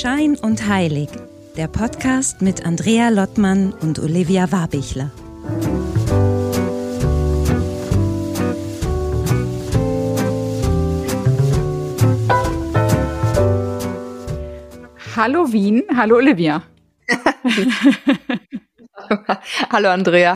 Schein und Heilig, der Podcast mit Andrea Lottmann und Olivia Warbichler. Hallo Wien, hallo Olivia. hallo Andrea.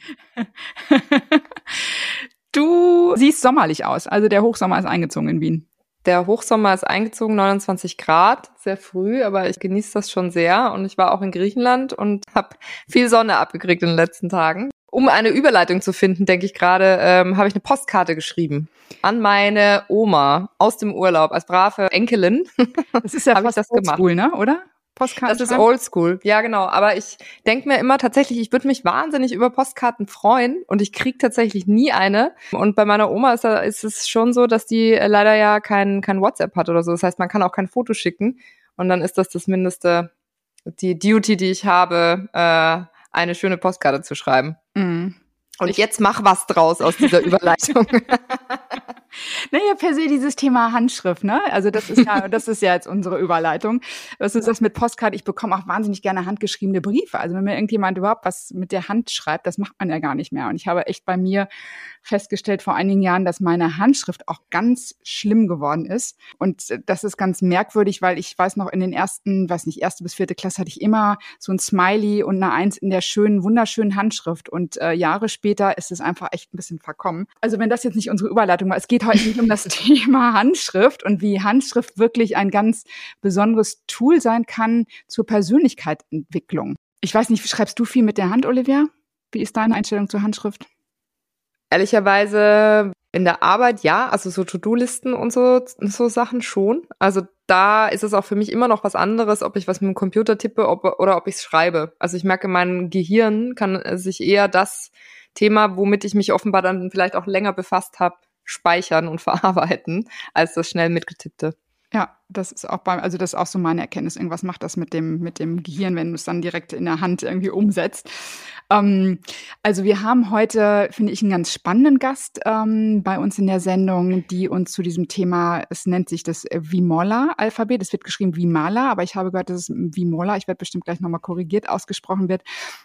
Du siehst sommerlich aus, also der Hochsommer ist eingezogen in Wien. Der Hochsommer ist eingezogen, 29 Grad, sehr früh, aber ich genieße das schon sehr. Und ich war auch in Griechenland und habe viel Sonne abgekriegt in den letzten Tagen. Um eine Überleitung zu finden, denke ich gerade, ähm, habe ich eine Postkarte geschrieben an meine Oma aus dem Urlaub als brave Enkelin. Das ist ja fast das gemacht. Cool, ne? Oder? Postkarten. Das ist oldschool. Ja, genau. Aber ich denke mir immer tatsächlich, ich würde mich wahnsinnig über Postkarten freuen und ich krieg tatsächlich nie eine. Und bei meiner Oma ist, ist es schon so, dass die leider ja kein, kein WhatsApp hat oder so. Das heißt, man kann auch kein Foto schicken. Und dann ist das das Mindeste, die Duty, die ich habe, äh, eine schöne Postkarte zu schreiben. Mhm. Und ich jetzt mach was draus aus dieser Überleitung. Naja, per se dieses Thema Handschrift, ne? Also das ist ja, das ist ja jetzt unsere Überleitung. Was ist das mit Postkarte? Ich bekomme auch wahnsinnig gerne handgeschriebene Briefe. Also wenn mir irgendjemand überhaupt was mit der Hand schreibt, das macht man ja gar nicht mehr. Und ich habe echt bei mir festgestellt vor einigen Jahren, dass meine Handschrift auch ganz schlimm geworden ist. Und das ist ganz merkwürdig, weil ich weiß noch, in den ersten, weiß nicht, erste bis vierte Klasse hatte ich immer so ein Smiley und eine Eins in der schönen, wunderschönen Handschrift. Und äh, Jahre später ist es einfach echt ein bisschen verkommen. Also wenn das jetzt nicht unsere Überleitung war, es geht heute nicht um das Thema Handschrift und wie Handschrift wirklich ein ganz besonderes Tool sein kann zur Persönlichkeitsentwicklung. Ich weiß nicht, schreibst du viel mit der Hand, Olivia? Wie ist deine Einstellung zur Handschrift? Ehrlicherweise in der Arbeit ja, also so To-Do-Listen und so, so Sachen schon. Also da ist es auch für mich immer noch was anderes, ob ich was mit dem Computer tippe ob, oder ob ich es schreibe. Also ich merke, mein Gehirn kann sich eher das Thema, womit ich mich offenbar dann vielleicht auch länger befasst habe, speichern und verarbeiten, als das schnell mitgetippte. Ja, das ist auch beim, also das ist auch so meine Erkenntnis. Irgendwas macht das mit dem, mit dem Gehirn, wenn du es dann direkt in der Hand irgendwie umsetzt. Ähm, also wir haben heute, finde ich, einen ganz spannenden Gast ähm, bei uns in der Sendung, die uns zu diesem Thema, es nennt sich das Vimola-Alphabet. Es wird geschrieben Vimala, aber ich habe gehört, dass es Vimola, ich werde bestimmt gleich nochmal korrigiert, ausgesprochen wird.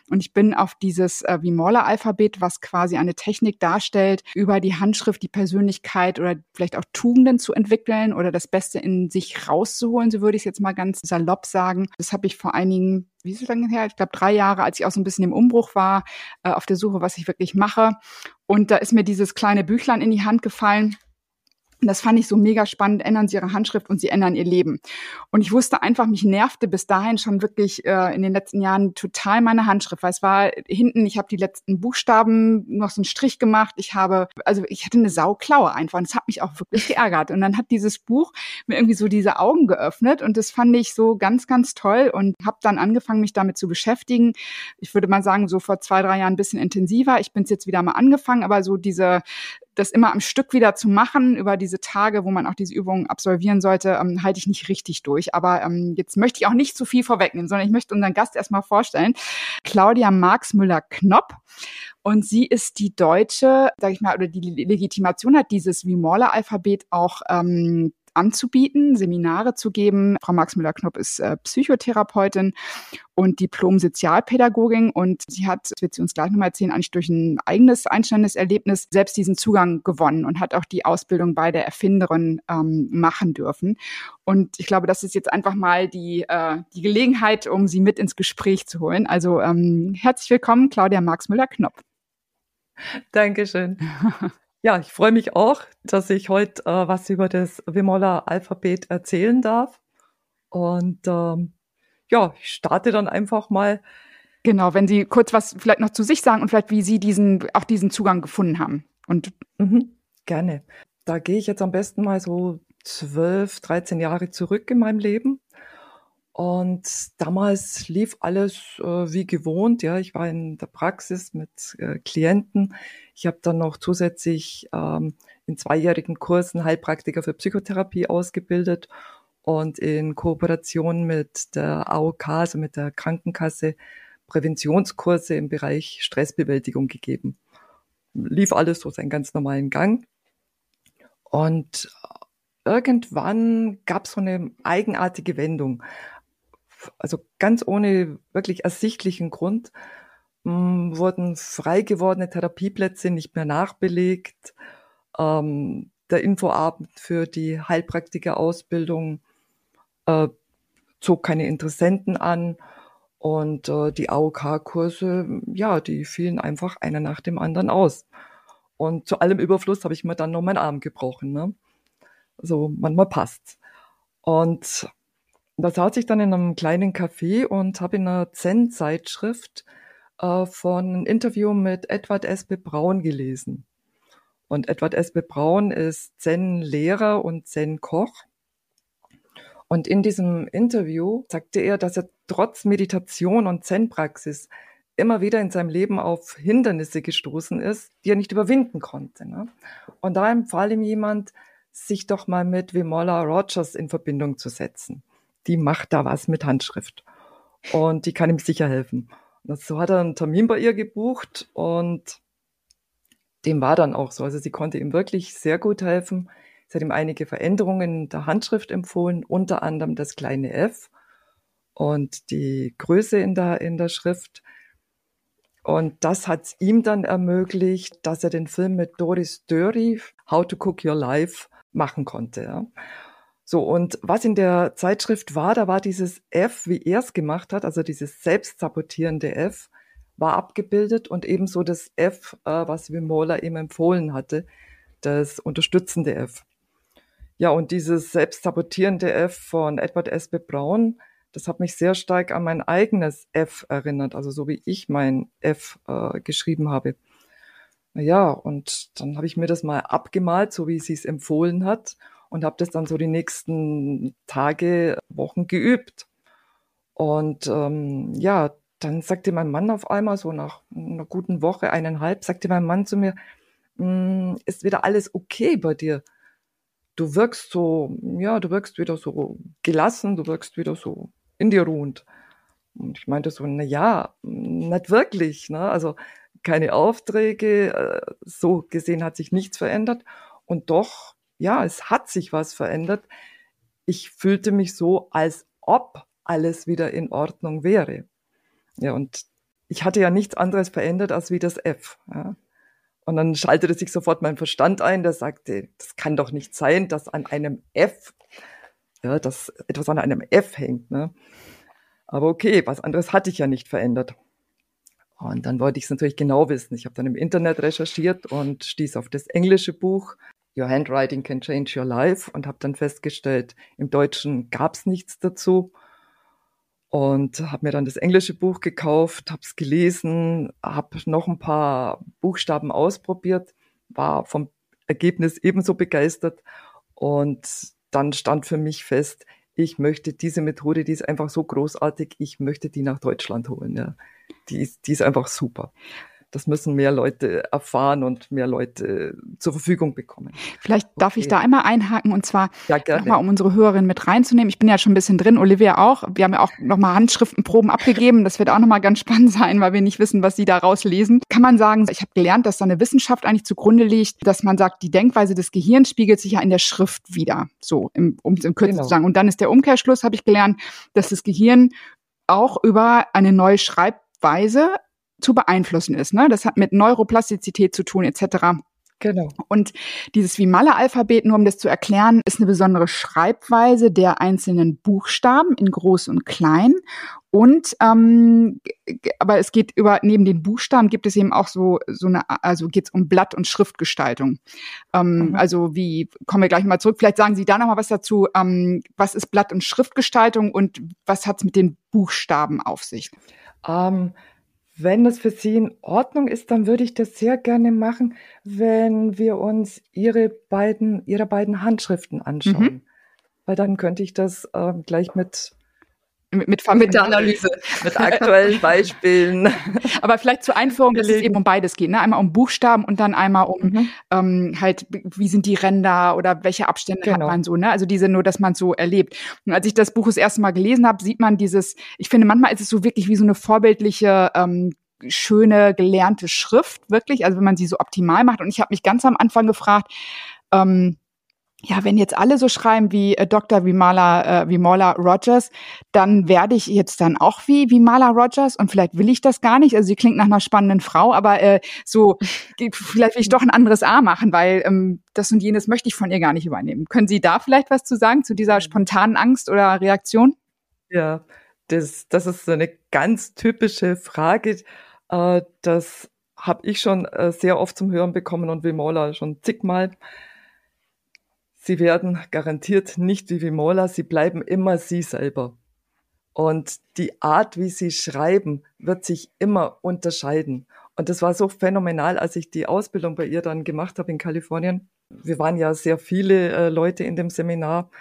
Und ich bin auf dieses äh, Vimola-Alphabet, was quasi eine Technik darstellt, über die Handschrift die Persönlichkeit oder vielleicht auch Tugenden zu entwickeln oder das Beste in sich rauszuholen, so würde ich es jetzt mal ganz salopp sagen. Das habe ich vor einigen wie ist es lange her? Ich glaube drei Jahre, als ich auch so ein bisschen im Umbruch war, äh, auf der Suche, was ich wirklich mache. Und da ist mir dieses kleine Büchlein in die Hand gefallen das fand ich so mega spannend. Ändern Sie Ihre Handschrift und Sie ändern Ihr Leben. Und ich wusste einfach, mich nervte bis dahin schon wirklich äh, in den letzten Jahren total meine Handschrift, weil es war hinten, ich habe die letzten Buchstaben noch so einen Strich gemacht. Ich habe, also ich hatte eine Sauklaue einfach. Und das hat mich auch wirklich geärgert. Und dann hat dieses Buch mir irgendwie so diese Augen geöffnet und das fand ich so ganz, ganz toll und habe dann angefangen, mich damit zu beschäftigen. Ich würde mal sagen, so vor zwei, drei Jahren ein bisschen intensiver. Ich bin es jetzt wieder mal angefangen, aber so diese das immer am Stück wieder zu machen über diese Tage, wo man auch diese Übungen absolvieren sollte, ähm, halte ich nicht richtig durch. Aber ähm, jetzt möchte ich auch nicht zu viel vorwegnehmen, sondern ich möchte unseren Gast erstmal vorstellen. Claudia Marx-Müller-Knopp. Und sie ist die deutsche, sage ich mal, oder die Legitimation hat dieses Vimorla-Alphabet auch ähm, anzubieten, Seminare zu geben. Frau Max Müller-Knopp ist äh, Psychotherapeutin und Diplom-Sozialpädagogin und sie hat, das wird sie uns gleich nochmal erzählen, eigentlich durch ein eigenes einstellendes Erlebnis selbst diesen Zugang gewonnen und hat auch die Ausbildung bei der Erfinderin ähm, machen dürfen. Und ich glaube, das ist jetzt einfach mal die, äh, die Gelegenheit, um sie mit ins Gespräch zu holen. Also ähm, herzlich willkommen, Claudia Marx Müller-Knopp. Dankeschön. Ja, ich freue mich auch, dass ich heute äh, was über das Wimola-Alphabet erzählen darf. Und ähm, ja, ich starte dann einfach mal. Genau, wenn Sie kurz was vielleicht noch zu sich sagen und vielleicht wie Sie diesen auch diesen Zugang gefunden haben. Und mhm, gerne. Da gehe ich jetzt am besten mal so zwölf, dreizehn Jahre zurück in meinem Leben. Und damals lief alles äh, wie gewohnt. Ja, ich war in der Praxis mit äh, Klienten. Ich habe dann noch zusätzlich ähm, in zweijährigen Kursen Heilpraktiker für Psychotherapie ausgebildet und in Kooperation mit der AOK, also mit der Krankenkasse, Präventionskurse im Bereich Stressbewältigung gegeben. Lief alles so seinen ganz normalen Gang. Und irgendwann gab es so eine eigenartige Wendung also ganz ohne wirklich ersichtlichen Grund, mh, wurden frei gewordene Therapieplätze nicht mehr nachbelegt. Ähm, der Infoabend für die Heilpraktikerausbildung äh, zog keine Interessenten an und äh, die AOK-Kurse, ja, die fielen einfach einer nach dem anderen aus. Und zu allem Überfluss habe ich mir dann noch meinen Arm gebrochen. Ne? So, manchmal passt. Und da saß ich dann in einem kleinen Café und habe in einer Zen-Zeitschrift äh, von einem Interview mit Edward S.B. Braun gelesen. Und Edward S.B. Braun ist Zen-Lehrer und Zen-Koch. Und in diesem Interview sagte er, dass er trotz Meditation und Zen-Praxis immer wieder in seinem Leben auf Hindernisse gestoßen ist, die er nicht überwinden konnte. Ne? Und da empfahl ihm jemand, sich doch mal mit Vimola Rogers in Verbindung zu setzen. Die macht da was mit Handschrift. Und die kann ihm sicher helfen. Und so hat er einen Termin bei ihr gebucht und dem war dann auch so. Also sie konnte ihm wirklich sehr gut helfen. Sie hat ihm einige Veränderungen der Handschrift empfohlen, unter anderem das kleine F und die Größe in der, in der Schrift. Und das hat es ihm dann ermöglicht, dass er den Film mit Doris Dörry, How to Cook Your Life, machen konnte. Ja. So, und was in der Zeitschrift war, da war dieses F, wie er es gemacht hat, also dieses selbstsabotierende F, war abgebildet und ebenso das F, äh, was Wimola ihm empfohlen hatte, das unterstützende F. Ja, und dieses selbstsabotierende F von Edward S. B. Brown, das hat mich sehr stark an mein eigenes F erinnert, also so wie ich mein F äh, geschrieben habe. Ja, und dann habe ich mir das mal abgemalt, so wie sie es empfohlen hat, und habe das dann so die nächsten Tage, Wochen geübt. Und ähm, ja, dann sagte mein Mann auf einmal, so nach einer guten Woche, eineinhalb, sagte mein Mann zu mir, hm, ist wieder alles okay bei dir? Du wirkst so, ja, du wirkst wieder so gelassen, du wirkst wieder so in dir ruhend. Und ich meinte so, na ja, nicht wirklich, ne? Also keine Aufträge, äh, so gesehen hat sich nichts verändert. Und doch, ja, es hat sich was verändert. Ich fühlte mich so, als ob alles wieder in Ordnung wäre. Ja, und ich hatte ja nichts anderes verändert als wie das F. Ja. Und dann schaltete sich sofort mein Verstand ein, der sagte, das kann doch nicht sein, dass an einem F, ja, dass etwas an einem F hängt. Ne? Aber okay, was anderes hatte ich ja nicht verändert. Und dann wollte ich es natürlich genau wissen. Ich habe dann im Internet recherchiert und stieß auf das englische Buch Your Handwriting Can Change Your Life und habe dann festgestellt, im Deutschen gab es nichts dazu und habe mir dann das englische Buch gekauft, habe es gelesen, habe noch ein paar Buchstaben ausprobiert, war vom Ergebnis ebenso begeistert und dann stand für mich fest, ich möchte diese Methode, die ist einfach so großartig, ich möchte die nach Deutschland holen. Ja. Die, ist, die ist einfach super das müssen mehr Leute erfahren und mehr Leute zur Verfügung bekommen. Vielleicht darf okay. ich da einmal einhaken und zwar ja, nochmal, um unsere Hörerinnen mit reinzunehmen. Ich bin ja schon ein bisschen drin, Olivia auch. Wir haben ja auch nochmal Handschriftenproben abgegeben. Das wird auch nochmal ganz spannend sein, weil wir nicht wissen, was Sie daraus lesen. Kann man sagen, ich habe gelernt, dass da eine Wissenschaft eigentlich zugrunde liegt, dass man sagt, die Denkweise des Gehirns spiegelt sich ja in der Schrift wieder. So, im, um es in Kürze genau. zu sagen. Und dann ist der Umkehrschluss, habe ich gelernt, dass das Gehirn auch über eine neue Schreibweise zu beeinflussen ist. Ne? Das hat mit Neuroplastizität zu tun etc. Genau. Und dieses Vimala-Alphabet, nur um das zu erklären, ist eine besondere Schreibweise der einzelnen Buchstaben in groß und klein. Und ähm, aber es geht über neben den Buchstaben gibt es eben auch so so eine also geht es um Blatt- und Schriftgestaltung. Ähm, mhm. Also wie kommen wir gleich mal zurück. Vielleicht sagen Sie da noch mal was dazu. Ähm, was ist Blatt- und Schriftgestaltung und was hat es mit den Buchstaben auf sich? Ähm, wenn das für Sie in Ordnung ist, dann würde ich das sehr gerne machen, wenn wir uns Ihre beiden, Ihre beiden Handschriften anschauen. Mhm. Weil dann könnte ich das äh, gleich mit mit, mit, mit der Analyse, mit aktuellen Beispielen. Aber vielleicht zur Einführung, dass es eben um beides geht. Ne? Einmal um Buchstaben und dann einmal um mhm. ähm, halt, wie sind die Ränder oder welche Abstände genau. hat man so. Ne? Also diese nur, dass man so erlebt. Und als ich das Buch das erste Mal gelesen habe, sieht man dieses, ich finde, manchmal ist es so wirklich wie so eine vorbildliche ähm, schöne gelernte Schrift, wirklich, also wenn man sie so optimal macht. Und ich habe mich ganz am Anfang gefragt, ähm, ja, wenn jetzt alle so schreiben wie äh, Dr. Vimala, äh, Vimola Rogers, dann werde ich jetzt dann auch wie Vimala Rogers und vielleicht will ich das gar nicht. Also sie klingt nach einer spannenden Frau, aber äh, so vielleicht will ich doch ein anderes A machen, weil ähm, das und jenes möchte ich von ihr gar nicht übernehmen. Können Sie da vielleicht was zu sagen zu dieser spontanen Angst oder Reaktion? Ja, das, das ist so eine ganz typische Frage. Äh, das habe ich schon äh, sehr oft zum Hören bekommen und Vimola schon zigmal. Sie werden garantiert nicht wie Vimola, sie bleiben immer sie selber. Und die Art, wie sie schreiben, wird sich immer unterscheiden. Und das war so phänomenal, als ich die Ausbildung bei ihr dann gemacht habe in Kalifornien. Wir waren ja sehr viele äh, Leute in dem Seminar.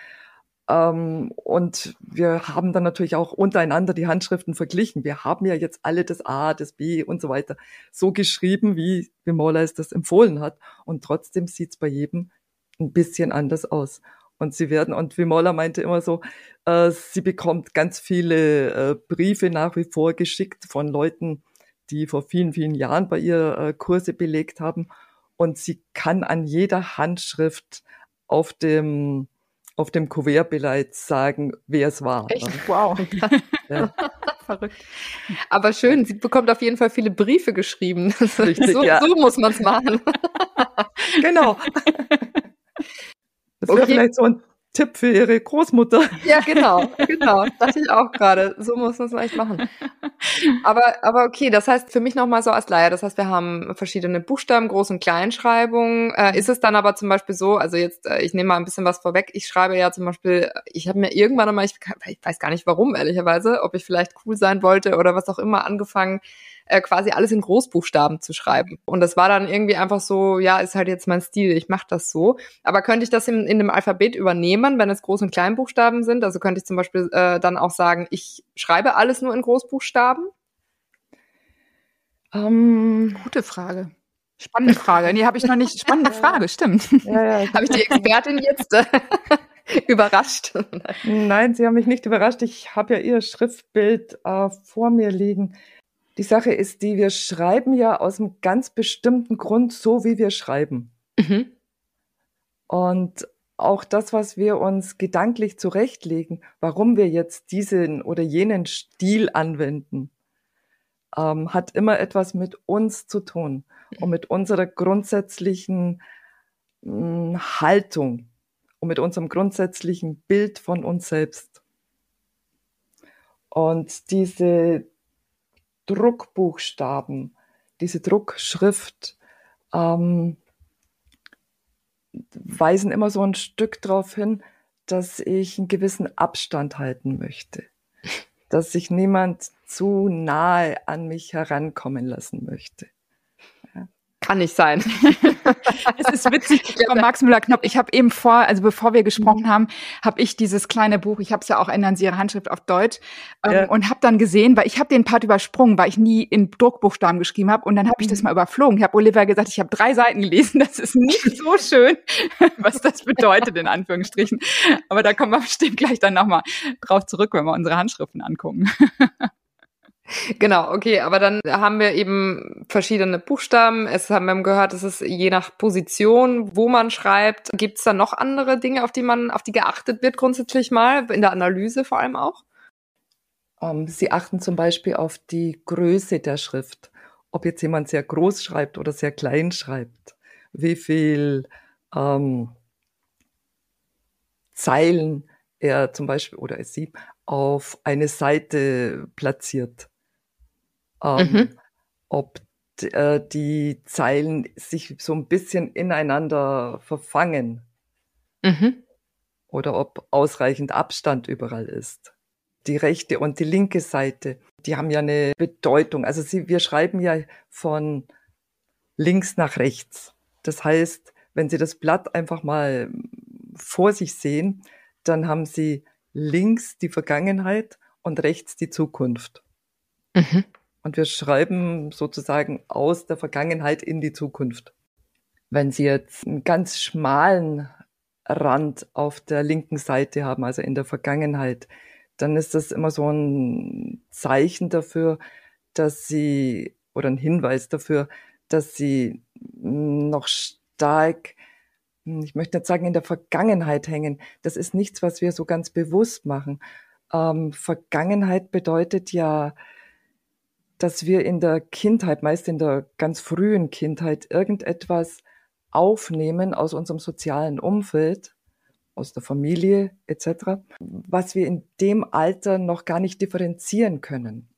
Ähm, und wir haben dann natürlich auch untereinander die Handschriften verglichen. Wir haben ja jetzt alle das A, das B und so weiter so geschrieben, wie Vimola es das empfohlen hat. Und trotzdem sieht es bei jedem ein bisschen anders aus. Und sie werden, und wie Moller meinte immer so, äh, sie bekommt ganz viele äh, Briefe nach wie vor geschickt von Leuten, die vor vielen, vielen Jahren bei ihr äh, Kurse belegt haben. Und sie kann an jeder Handschrift auf dem, auf dem Kuvertbeleit sagen, wer es war. Echt? Wow. ja. Verrückt. Aber schön, sie bekommt auf jeden Fall viele Briefe geschrieben. Richtig, so, ja. so muss man es machen. genau. Das wäre okay. vielleicht so ein Tipp für Ihre Großmutter. Ja, genau, genau. Dachte ich auch gerade. So muss man es vielleicht machen. Aber, aber okay, das heißt für mich nochmal so als Laie, das heißt, wir haben verschiedene Buchstaben, Groß- und Kleinschreibung. Äh, ist es dann aber zum Beispiel so, also jetzt, äh, ich nehme mal ein bisschen was vorweg, ich schreibe ja zum Beispiel, ich habe mir irgendwann einmal, ich, ich weiß gar nicht warum, ehrlicherweise, ob ich vielleicht cool sein wollte oder was auch immer, angefangen, äh, quasi alles in Großbuchstaben zu schreiben. Und das war dann irgendwie einfach so, ja, ist halt jetzt mein Stil, ich mache das so. Aber könnte ich das in, in dem Alphabet übernehmen, wenn es Groß- und Kleinbuchstaben sind? Also könnte ich zum Beispiel äh, dann auch sagen, ich schreibe alles nur in Großbuchstaben? Ähm, Gute Frage. Spannende Frage. Nee, habe ich noch nicht. Spannende Frage, stimmt. Ja, ja. habe ich die Expertin jetzt äh, überrascht? Nein, Sie haben mich nicht überrascht. Ich habe ja Ihr Schriftbild äh, vor mir liegen. Die Sache ist die, wir schreiben ja aus einem ganz bestimmten Grund so, wie wir schreiben. Mhm. Und auch das, was wir uns gedanklich zurechtlegen, warum wir jetzt diesen oder jenen Stil anwenden, ähm, hat immer etwas mit uns zu tun und mit unserer grundsätzlichen mh, hm, Haltung und mit unserem grundsätzlichen Bild von uns selbst. Und diese Druckbuchstaben, diese Druckschrift, ähm, weisen immer so ein Stück darauf hin, dass ich einen gewissen Abstand halten möchte, dass sich niemand zu nahe an mich herankommen lassen möchte. Kann nicht sein. es ist witzig von Max Müller-Knopf. Ich habe eben vor, also bevor wir gesprochen mhm. haben, habe ich dieses kleine Buch, ich habe es ja auch ändern Sie Ihre Handschrift auf Deutsch ähm, ja. und habe dann gesehen, weil ich habe den Part übersprungen, weil ich nie in Druckbuchstaben geschrieben habe und dann habe ich das mhm. mal überflogen. Ich habe Olivia gesagt, ich habe drei Seiten gelesen, das ist nicht so schön, was das bedeutet in Anführungsstrichen. Aber da kommen wir bestimmt gleich dann nochmal drauf zurück, wenn wir unsere Handschriften angucken. Genau, okay, aber dann haben wir eben verschiedene Buchstaben. Es haben wir gehört, es ist je nach Position, wo man schreibt. Gibt es da noch andere Dinge, auf die man, auf die geachtet wird grundsätzlich mal, in der Analyse vor allem auch? Um, ähm, Sie achten zum Beispiel auf die Größe der Schrift. Ob jetzt jemand sehr groß schreibt oder sehr klein schreibt. Wie viel ähm, Zeilen er zum Beispiel oder es sie auf eine Seite platziert ähm, mhm. ob äh, die Zeilen sich so ein bisschen ineinander verfangen mhm. oder ob ausreichend Abstand überall ist. Die rechte und die linke Seite, die haben ja eine Bedeutung. Also sie, wir schreiben ja von links nach rechts. Das heißt, wenn Sie das Blatt einfach mal vor sich sehen, dann haben Sie links die Vergangenheit und rechts die Zukunft. Mhm. Und wir schreiben sozusagen aus der Vergangenheit in die Zukunft. Wenn Sie jetzt einen ganz schmalen Rand auf der linken Seite haben, also in der Vergangenheit, dann ist das immer so ein Zeichen dafür, dass Sie oder ein Hinweis dafür, dass Sie noch stark ich möchte nicht sagen, in der Vergangenheit hängen. Das ist nichts, was wir so ganz bewusst machen. Ähm, Vergangenheit bedeutet ja, dass wir in der Kindheit, meist in der ganz frühen Kindheit, irgendetwas aufnehmen aus unserem sozialen Umfeld, aus der Familie etc., was wir in dem Alter noch gar nicht differenzieren können,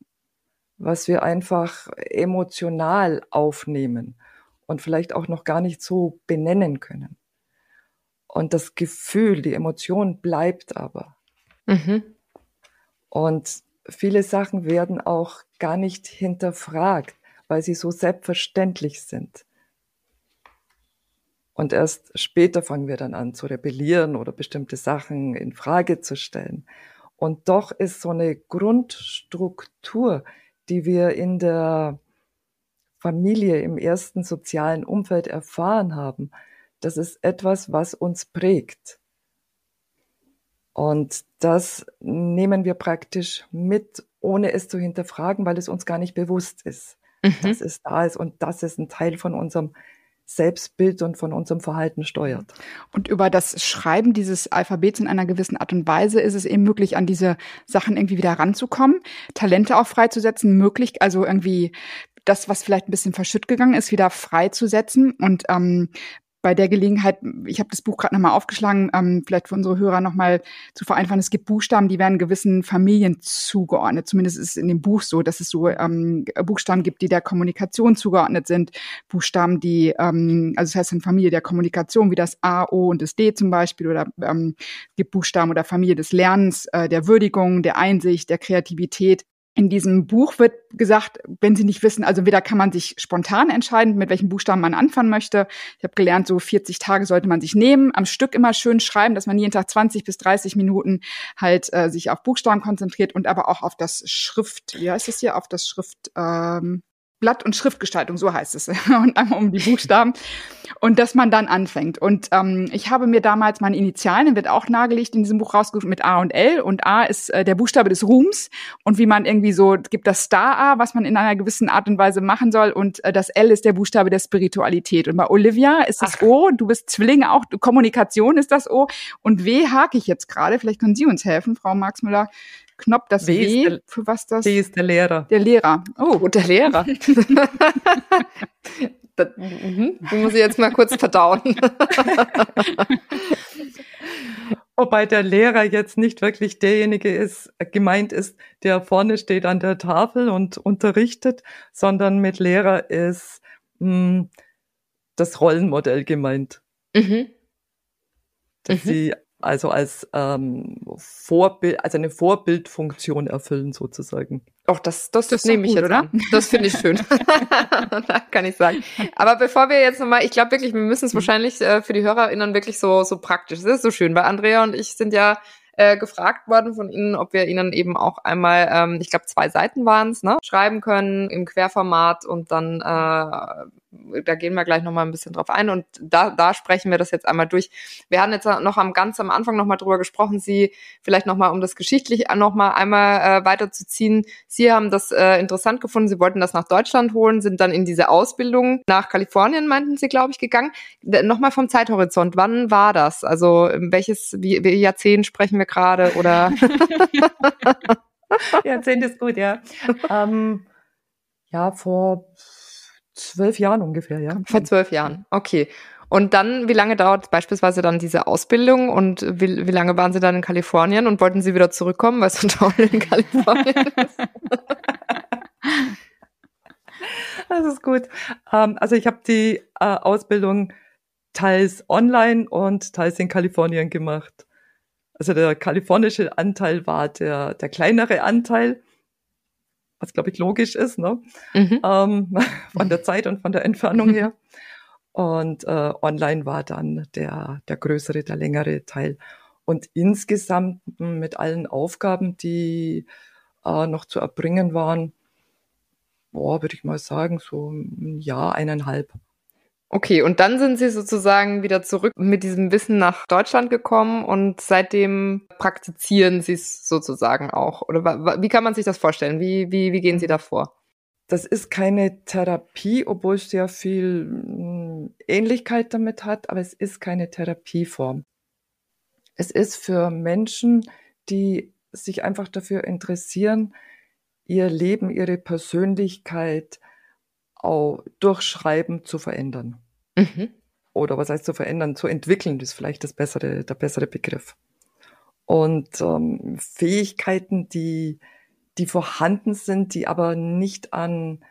was wir einfach emotional aufnehmen und vielleicht auch noch gar nicht so benennen können. Und das Gefühl, die Emotion bleibt aber. Mhm. Und viele Sachen werden auch gar nicht hinterfragt, weil sie so selbstverständlich sind. Und erst später fangen wir dann an zu rebellieren oder bestimmte Sachen in Frage zu stellen. Und doch ist so eine Grundstruktur, die wir in der Familie im ersten sozialen Umfeld erfahren haben, das ist etwas, was uns prägt. Und das nehmen wir praktisch mit, ohne es zu hinterfragen, weil es uns gar nicht bewusst ist, mhm. dass es da ist und dass es ein Teil von unserem Selbstbild und von unserem Verhalten steuert. Und über das Schreiben dieses Alphabets in einer gewissen Art und Weise ist es eben möglich, an diese Sachen irgendwie wieder ranzukommen, Talente auch freizusetzen, möglich, also irgendwie das, was vielleicht ein bisschen verschütt gegangen ist, wieder freizusetzen. Und ähm, bei der Gelegenheit, ich habe das Buch gerade nochmal aufgeschlagen, ähm, vielleicht für unsere Hörer nochmal zu vereinfachen, es gibt Buchstaben, die werden gewissen Familien zugeordnet. Zumindest ist es in dem Buch so, dass es so ähm, Buchstaben gibt, die der Kommunikation zugeordnet sind. Buchstaben, die, ähm, also das heißt in Familie der Kommunikation, wie das A, O und das D zum Beispiel, oder ähm, gibt Buchstaben oder Familie des Lernens, äh, der Würdigung, der Einsicht, der Kreativität in diesem Buch wird gesagt, wenn Sie nicht wissen, also weder kann man sich spontan entscheiden, mit welchem Buchstaben man anfangen möchte. Ich habe gelernt, so 40 Tage sollte man sich nehmen, am Stück immer schön schreiben, dass man jeden Tag 20 bis 30 Minuten halt äh, sich auf Buchstaben konzentriert und aber auch auf das Schrift, wie heißt es hier, auf das Schrift, ähm, Blatt- und Schriftgestaltung, so heißt es, und einmal um die Buchstaben. Und dass man dann anfängt. Und ähm, ich habe mir damals meine Initialen, wird auch nahegelegt in diesem Buch rausgesucht mit A und L. Und A ist äh, der Buchstabe des Ruhms. Und wie man irgendwie so, gibt das Star-A, was man in einer gewissen Art und Weise machen soll. Und äh, das L ist der Buchstabe der Spiritualität. Und bei Olivia ist das Ach. O, du bist Zwillinge auch, Kommunikation ist das O. Und W hake ich jetzt gerade, vielleicht können Sie uns helfen, Frau Marxmüller. Knopf, das W, w der, für was das? W ist der Lehrer. Der Lehrer. Oh, der Lehrer. das, mhm. muss ich jetzt mal kurz verdauen. Wobei der Lehrer jetzt nicht wirklich derjenige ist, gemeint ist, der vorne steht an der Tafel und unterrichtet, sondern mit Lehrer ist mh, hm, das Rollenmodell gemeint. Mhm. Dass mhm. sie also als ähm, Vorbild, also eine Vorbildfunktion erfüllen sozusagen. Auch das, das, das nehme ich jetzt, oder? An. Das finde ich schön. kann ich sagen. Aber bevor wir jetzt nochmal, ich glaube wirklich, wir müssen es mhm. wahrscheinlich äh, für die HörerInnen wirklich so, so praktisch. Es ist so schön, weil Andrea und ich sind ja äh, gefragt worden von Ihnen, ob wir Ihnen eben auch einmal, ähm, ich glaube zwei Seiten waren es, ne, schreiben können im Querformat und dann äh, da gehen wir gleich nochmal ein bisschen drauf ein und da, da sprechen wir das jetzt einmal durch. Wir haben jetzt noch am ganz am Anfang nochmal drüber gesprochen, Sie vielleicht nochmal, um das geschichtlich nochmal einmal äh, weiterzuziehen. Sie haben das äh, interessant gefunden, Sie wollten das nach Deutschland holen, sind dann in diese Ausbildung nach Kalifornien, meinten Sie, glaube ich, gegangen. Nochmal vom Zeithorizont, wann war das? Also welches, wie, wie Jahrzehnt sprechen wir gerade oder? Jahrzehnt ist gut, ja. ähm, ja, vor zwölf Jahren ungefähr, ja. Vor zwölf Jahren, okay. Und dann, wie lange dauert beispielsweise dann diese Ausbildung und wie, wie lange waren Sie dann in Kalifornien und wollten Sie wieder zurückkommen, weil es so toll in Kalifornien ist? das ist gut. Ähm, also ich habe die äh, Ausbildung teils online und teils in Kalifornien gemacht. Also der kalifornische Anteil war der, der kleinere Anteil was glaube ich logisch ist, ne? Mhm. Ähm, von der Zeit und von der Entfernung mhm. her. Und äh, online war dann der, der größere, der längere Teil. Und insgesamt mit allen Aufgaben, die äh, noch zu erbringen waren, boah, würde ich mal sagen, so ein Jahr, eineinhalb. Okay, und dann sind Sie sozusagen wieder zurück mit diesem Wissen nach Deutschland gekommen und seitdem praktizieren Sie es sozusagen auch. Oder wie kann man sich das vorstellen? Wie, wie, wie gehen Sie da vor? Das ist keine Therapie, obwohl es sehr viel hm, Ähnlichkeit damit hat, aber es ist keine Therapieform. Es ist für Menschen, die sich einfach dafür interessieren, ihr Leben, ihre Persönlichkeit auch durch Schreiben zu verändern. Mhm. Oder was heißt zu verändern? Zu entwickeln, ist vielleicht das bessere, der bessere Begriff. Und ähm, Fähigkeiten, die, die vorhanden sind, die aber nicht an,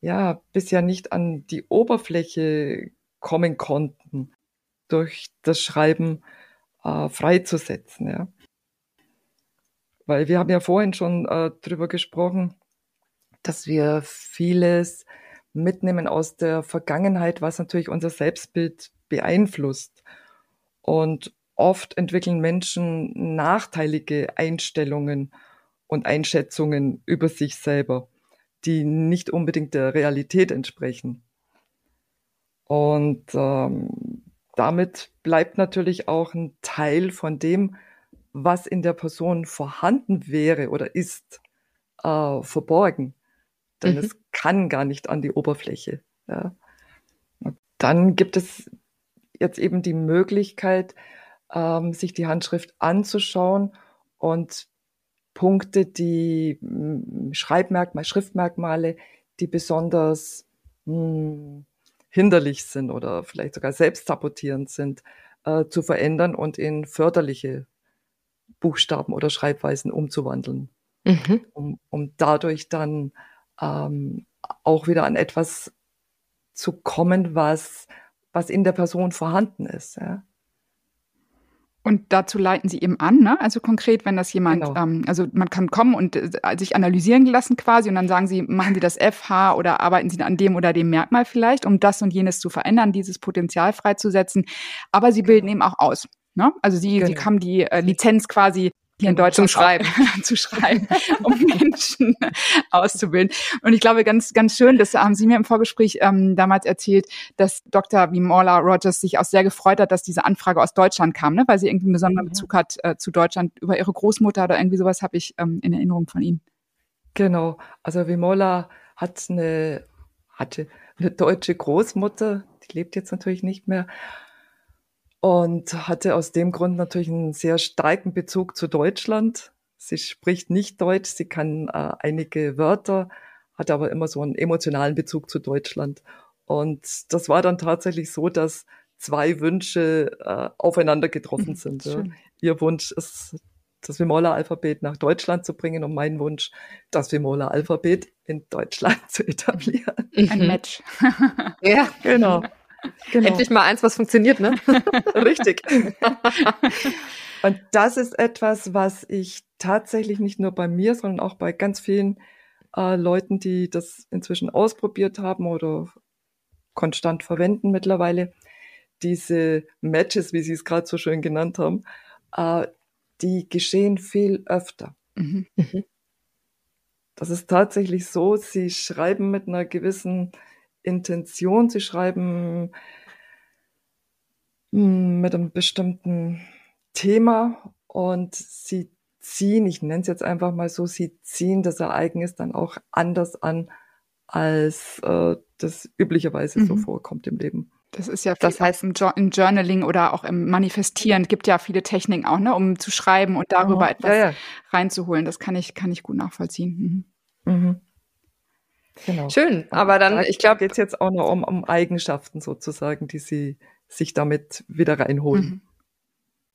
ja, bisher nicht an die Oberfläche kommen konnten, durch das Schreiben äh, freizusetzen. Ja. Weil wir haben ja vorhin schon äh, drüber gesprochen, dass wir vieles mitnehmen aus der Vergangenheit, was natürlich unser Selbstbild beeinflusst. Und oft entwickeln Menschen nachteilige Einstellungen und Einschätzungen über sich selber, die nicht unbedingt der Realität entsprechen. Und ähm, damit bleibt natürlich auch ein Teil von dem, was in der Person vorhanden wäre oder ist, äh, verborgen. Denn mhm. es kann gar nicht an die Oberfläche. Ja. dann gibt es jetzt eben die Möglichkeit, ähm, sich die Handschrift anzuschauen und Punkte, die hm, Schreibmerkmale, Schriftmerkmale, die besonders mh, hm, hinderlich sind oder vielleicht sogar selbstsabotierend sind, äh, zu verändern und in förderliche Buchstaben oder Schreibweisen umzuwandeln, mhm. um, um dadurch dann ähm, auch wieder an etwas zu kommen, was, was in der Person vorhanden ist. Ja. Und dazu leiten Sie eben an, ne? Also konkret, wenn das jemand, genau. ähm, also man kann kommen und äh, sich analysieren lassen quasi und dann sagen Sie, machen Sie das FH oder arbeiten Sie an dem oder dem Merkmal vielleicht, um das und jenes zu verändern, dieses Potenzial freizusetzen. Aber Sie bilden genau. eben auch aus. Ne? Also Sie, genau. Sie haben die äh, Lizenz quasi in Deutschland zum Schreiben, zu schreiben, um Menschen auszubilden. Und ich glaube, ganz, ganz schön, das haben Sie mir im Vorgespräch ähm, damals erzählt, dass Dr. Vimola Rogers sich auch sehr gefreut hat, dass diese Anfrage aus Deutschland kam, ne? weil sie irgendwie einen besonderen Bezug hat äh, zu Deutschland über ihre Großmutter oder irgendwie sowas habe ich ähm, in Erinnerung von Ihnen. Genau. Also Vimola hat eine, hatte eine deutsche Großmutter, die lebt jetzt natürlich nicht mehr und hatte aus dem Grund natürlich einen sehr starken Bezug zu Deutschland. Sie spricht nicht Deutsch, sie kann äh, einige Wörter, hat aber immer so einen emotionalen Bezug zu Deutschland. Und das war dann tatsächlich so, dass zwei Wünsche äh, aufeinander getroffen sind. Ja. Ihr Wunsch ist, das Vimola-Alphabet nach Deutschland zu bringen und mein Wunsch, das Vimola-Alphabet in Deutschland zu etablieren. Ein mhm. Match. ja, genau. Genau. Endlich mal eins, was funktioniert, ne? Richtig. Und das ist etwas, was ich tatsächlich nicht nur bei mir, sondern auch bei ganz vielen äh, Leuten, die das inzwischen ausprobiert haben oder konstant verwenden mittlerweile, diese Matches, wie Sie es gerade so schön genannt haben, äh, die geschehen viel öfter. Mhm. mhm. Das ist tatsächlich so, Sie schreiben mit einer gewissen Intention. Sie schreiben hm, mit einem bestimmten Thema und sie ziehen, ich nenne es jetzt einfach mal so, sie ziehen das Ereignis dann auch anders an, als äh, das üblicherweise mhm. so vorkommt im Leben. Das ist ja, das heißt im, im, Journaling oder auch im Manifestieren gibt ja viele Techniken auch, ne, um zu schreiben und darüber oh, etwas ja, ja. reinzuholen. Das kann ich, kann ich gut nachvollziehen. Mhm. Mhm. Genau. Schön, aber dann, da ich glaube, geht es jetzt auch noch um, um Eigenschaften sozusagen, die sie sich damit wieder reinholen. Mhm.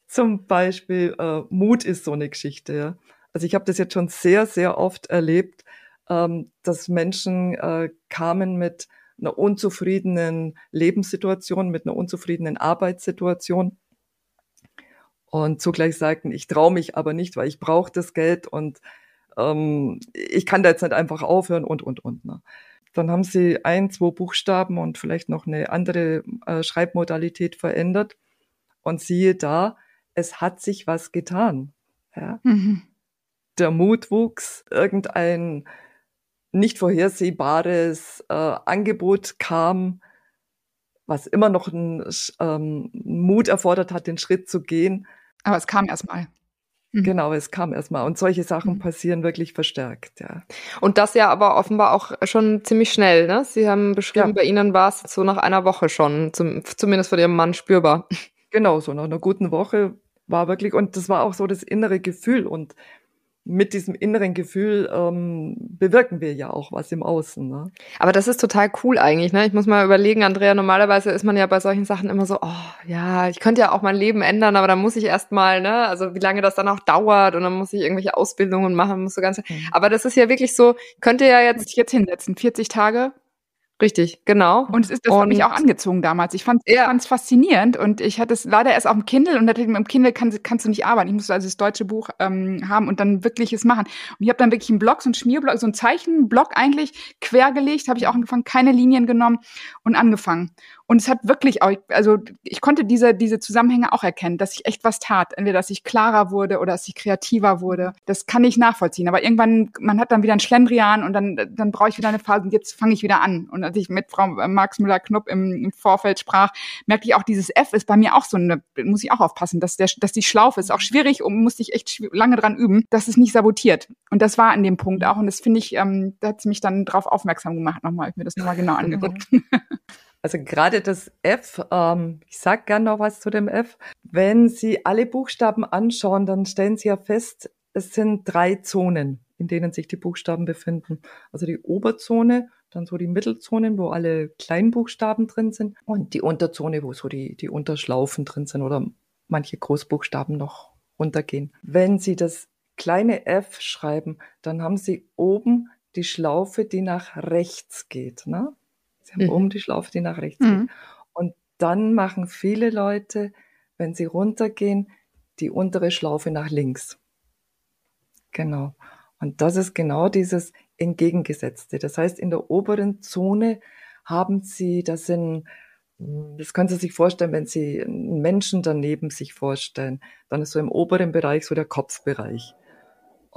Zum Beispiel äh, Mut ist so eine Geschichte. Ja. Also ich habe das jetzt schon sehr, sehr oft erlebt, ähm, dass Menschen äh, kamen mit einer unzufriedenen Lebenssituation, mit einer unzufriedenen Arbeitssituation und zugleich sagten, ich traue mich aber nicht, weil ich brauche das Geld und ähm, ich kann da jetzt nicht einfach aufhören und, und, und. Ne? Dann haben sie ein, zwei Buchstaben und vielleicht noch eine andere äh, Schreibmodalität verändert. Und siehe da, es hat sich was getan. Ja? Mhm. Der Mut wuchs, irgendein nicht vorhersehbares äh, Angebot kam, was immer noch einen ähm, Mut erfordert hat, den Schritt zu gehen. Aber es kam erstmal. Mhm. Genau, es kam erstmal. Und solche Sachen mhm. passieren wirklich verstärkt, ja. Und das ja aber offenbar auch schon ziemlich schnell, ne? Sie haben beschrieben, ja. bei Ihnen war es so nach einer Woche schon, zum, zumindest von Ihrem Mann spürbar. Genau, so nach einer guten Woche war wirklich, und das war auch so das innere Gefühl. Und mit diesem inneren Gefühl ähm, bewirken wir ja auch was im Außen. Ne? Aber das ist total cool eigentlich. Ne? Ich muss mal überlegen, Andrea, normalerweise ist man ja bei solchen Sachen immer so, oh ja, ich könnte ja auch mein Leben ändern, aber dann muss ich erst mal, ne, also wie lange das dann auch dauert und dann muss ich irgendwelche Ausbildungen machen, muss so ganz. Mhm. Aber das ist ja wirklich so, könnte ja jetzt jetzt hinsetzen, 40 Tage Richtig, genau. Und es ist, das hat mich auch angezogen damals. Ich fand es ja. faszinierend und ich hatte es leider erst auf dem Kindle und da mit dem Kindle kann, kannst du nicht arbeiten. Ich musste also das deutsche Buch ähm, haben und dann wirklich es machen. Und ich habe dann wirklich einen Block, so einen Schmierblock, so einen Zeichenblock eigentlich quergelegt, habe ich auch angefangen, keine Linien genommen und angefangen. Und es hat wirklich auch, also ich konnte diese, diese Zusammenhänge auch erkennen, dass sich echt was tat. Entweder, dass ich klarer wurde oder dass ich kreativer wurde. Das kann ich nachvollziehen. Aber irgendwann, man hat dann wieder einen Schlendrian und dann, dann brauche ich wieder eine Phase und jetzt fange ich wieder an. Und als ich mit Frau Marx Müller-Knupp im, im Vorfeld sprach, merkte ich auch, dieses F ist bei mir auch so eine, muss ich auch aufpassen, dass, der, dass die Schlaufe ist auch schwierig und musste ich echt lange dran üben, dass es nicht sabotiert. Und das war an dem Punkt auch. Und das finde ich, ähm, da hat es mich dann drauf aufmerksam gemacht nochmal. Ich mir das nochmal genau angeguckt. Also gerade das F, ähm, ich sag gern noch was zu dem F. Wenn Sie alle Buchstaben anschauen, dann stellen Sie ja fest, es sind drei Zonen, in denen sich die Buchstaben befinden. Also die Oberzone, dann so die Mittelzonen, wo alle Kleinbuchstaben drin sind und die Unterzone, wo so die, die Unterschlaufen drin sind oder manche Großbuchstaben noch runtergehen. Wenn Sie das kleine F schreiben, dann haben Sie oben die Schlaufe, die nach rechts geht. Ne? Sie haben mhm. oben die Schlaufe, die nach rechts mhm. geht. Und dann machen viele Leute, wenn sie runtergehen, die untere Schlaufe nach links. Genau. Und das ist genau dieses Entgegengesetzte. Das heißt, in der oberen Zone haben Sie, das sind, das können Sie sich vorstellen, wenn Sie einen Menschen daneben sich vorstellen, dann ist so im oberen Bereich so der Kopfbereich.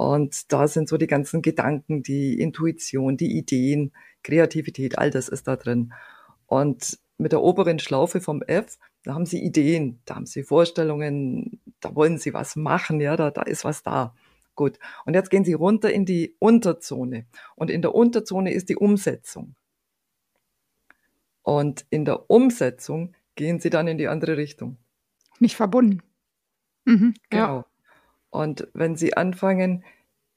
Und da sind so die ganzen Gedanken, die Intuition, die Ideen, Kreativität, all das ist da drin. Und mit der oberen Schlaufe vom F, da haben sie Ideen, da haben sie Vorstellungen, da wollen sie was machen, ja, da, da ist was da. Gut. Und jetzt gehen sie runter in die Unterzone. Und in der Unterzone ist die Umsetzung. Und in der Umsetzung gehen sie dann in die andere Richtung. Nicht verbunden. Mhm, genau. Ja. Und wenn sie anfangen,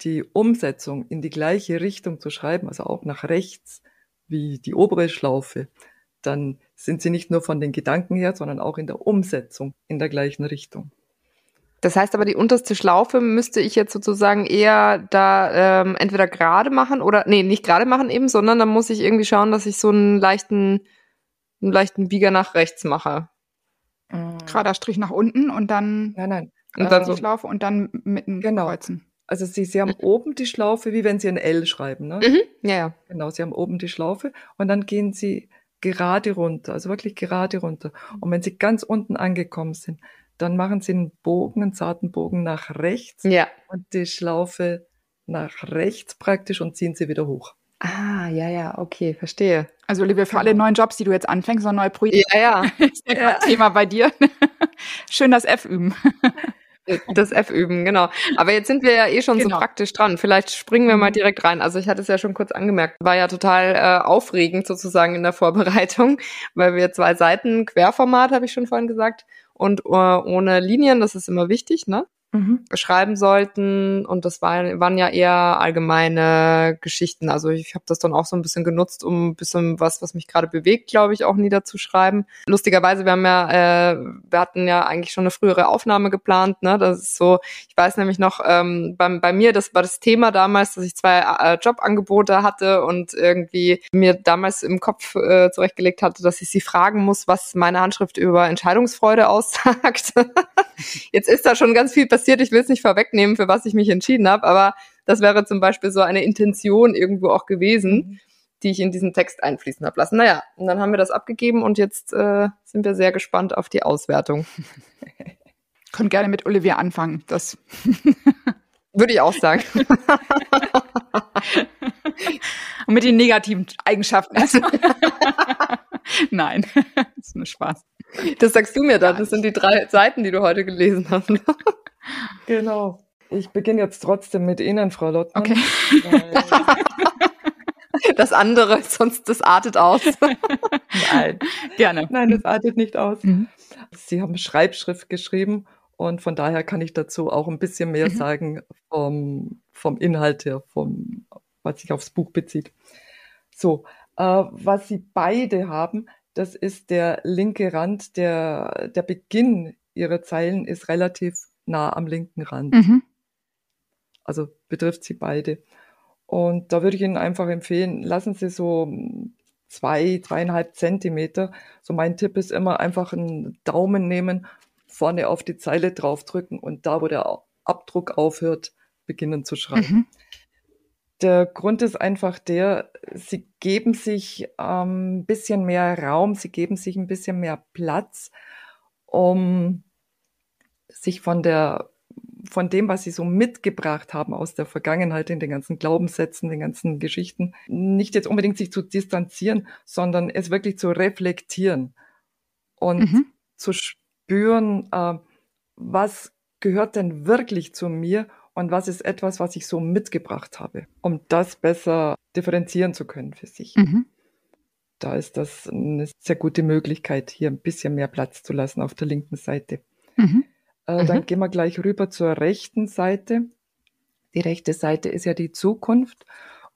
die Umsetzung in die gleiche Richtung zu schreiben, also auch nach rechts wie die obere Schlaufe, dann sind sie nicht nur von den Gedanken her, sondern auch in der Umsetzung in der gleichen Richtung. Das heißt aber, die unterste Schlaufe müsste ich jetzt sozusagen eher da ähm, entweder gerade machen oder, nee, nicht gerade machen eben, sondern dann muss ich irgendwie schauen, dass ich so einen leichten, einen leichten Bieger nach rechts mache. Mhm. Gerader Strich nach unten und dann, nein, nein. Und dann so Schlaufe und dann mitten genau. kreuzen. Also Sie, Sie haben mhm. oben die Schlaufe, wie wenn Sie ein L schreiben, ne? Mhm. Ja, ja. Genau, Sie haben oben die Schlaufe und dann gehen Sie gerade runter, also wirklich gerade runter. Und wenn Sie ganz unten angekommen sind, dann machen Sie einen Bogen, einen zarten Bogen nach rechts ja. und die Schlaufe nach rechts praktisch und ziehen Sie wieder hoch. Ah, ja, ja, okay, verstehe. Also, Olivia, für alle genau. neuen Jobs, die du jetzt anfängst, so ein neues Projekt. Ja, ja. ist ja, Thema bei dir. Schön das F üben. Das F üben, genau. Aber jetzt sind wir ja eh schon genau. so praktisch dran. Vielleicht springen wir mal mhm. direkt rein. Also ich hatte es ja schon kurz angemerkt, war ja total äh, aufregend sozusagen in der Vorbereitung, weil wir zwei Seiten Querformat, habe ich schon vorhin gesagt, und uh, ohne Linien, das ist immer wichtig, ne? Mhm. schreiben sollten. Und das waren, waren ja eher allgemeine Geschichten. Also ich habe das dann auch so ein bisschen genutzt, um ein bisschen was, was mich gerade bewegt, glaube ich, auch niederzuschreiben. Lustigerweise, wir haben ja, äh, wir hatten ja eigentlich schon eine frühere Aufnahme geplant. Ne? Das ist so, ich weiß nämlich noch, ähm, bei, bei mir, das war das Thema damals, dass ich zwei äh, Jobangebote hatte und irgendwie mir damals im Kopf äh, zurechtgelegt hatte, dass ich sie fragen muss, was meine Handschrift über Entscheidungsfreude aussagt. Jetzt ist da schon ganz viel passiert passiert. Ich will es nicht vorwegnehmen, für was ich mich entschieden habe, aber das wäre zum Beispiel so eine Intention irgendwo auch gewesen, mhm. die ich in diesen Text einfließen habe lassen. Naja, und dann haben wir das abgegeben und jetzt äh, sind wir sehr gespannt auf die Auswertung. Könnt gerne mit Olivia anfangen. Das würde ich auch sagen. und mit den negativen Eigenschaften. Nein, das ist nur Spaß. Das sagst du mir dann. Das sind die drei Seiten, die du heute gelesen hast. Genau. Ich beginne jetzt trotzdem mit Ihnen, Frau Lottmann. Okay. Das andere, sonst das artet aus. Nein, Gerne. nein, das artet nicht aus. Mhm. Sie haben Schreibschrift geschrieben und von daher kann ich dazu auch ein bisschen mehr Mhm. sagen vom, vom Inhalt her, vom, was sich aufs Buch bezieht. So, äh, was Sie beide haben, das ist der linke Rand, der, der Beginn Ihrer Zeilen ist relativ nah am linken Rand. Mhm. Also betrifft sie beide. Und da würde ich Ihnen einfach empfehlen, lassen Sie so zwei, zweieinhalb Zentimeter. So mein Tipp ist immer einfach einen Daumen nehmen, vorne auf die Zeile draufdrücken und da, wo der Abdruck aufhört, beginnen zu schreiben. Mhm. Der Grund ist einfach der, Sie geben sich ähm, ein bisschen mehr Raum, Sie geben sich ein bisschen mehr Platz, um sich von der von dem, was sie so mitgebracht haben aus der Vergangenheit, in den ganzen Glaubenssätzen, den ganzen Geschichten, nicht jetzt unbedingt sich zu distanzieren, sondern es wirklich zu reflektieren und Mhm. zu spüren, äh, was gehört denn wirklich zu mir und was ist etwas, was ich so mitgebracht habe, um das besser differenzieren zu können für sich. Mhm. Da ist das eine sehr gute Möglichkeit, hier ein bisschen mehr Platz zu lassen auf der linken Seite. Mhm. Äh, Dann Mhm. gehen wir gleich rüber zur rechten Seite. Die rechte Seite ist ja die Zukunft.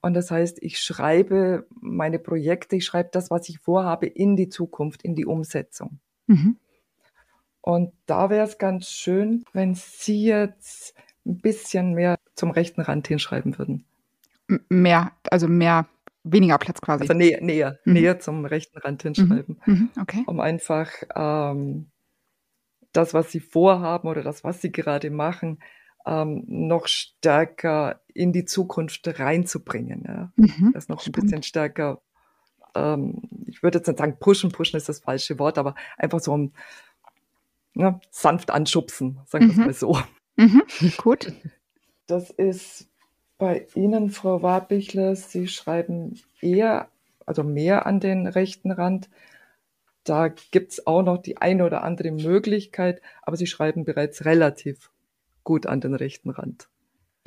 Und das heißt, ich schreibe meine Projekte, ich schreibe das, was ich vorhabe, in die Zukunft, in die Umsetzung. Mhm. Und da wäre es ganz schön, wenn Sie jetzt ein bisschen mehr zum rechten Rand hinschreiben würden. M- Mehr, also mehr, weniger Platz quasi. Also näher, näher, Mhm. näher zum rechten Rand hinschreiben. Mhm. Okay. um einfach ähm, das, was sie vorhaben oder das, was sie gerade machen, ähm, noch stärker in die Zukunft reinzubringen. Ja? Mhm. Das noch ein Spannend. bisschen stärker, ähm, ich würde jetzt nicht sagen pushen, pushen ist das falsche Wort, aber einfach so ein, ne, sanft anschubsen, sagen wir es Mhm. mal so. Mhm. Gut. Das ist bei Ihnen, Frau Warbichler, Sie schreiben eher, also mehr an den rechten Rand. Da gibt's auch noch die eine oder andere Möglichkeit, aber Sie schreiben bereits relativ gut an den rechten Rand.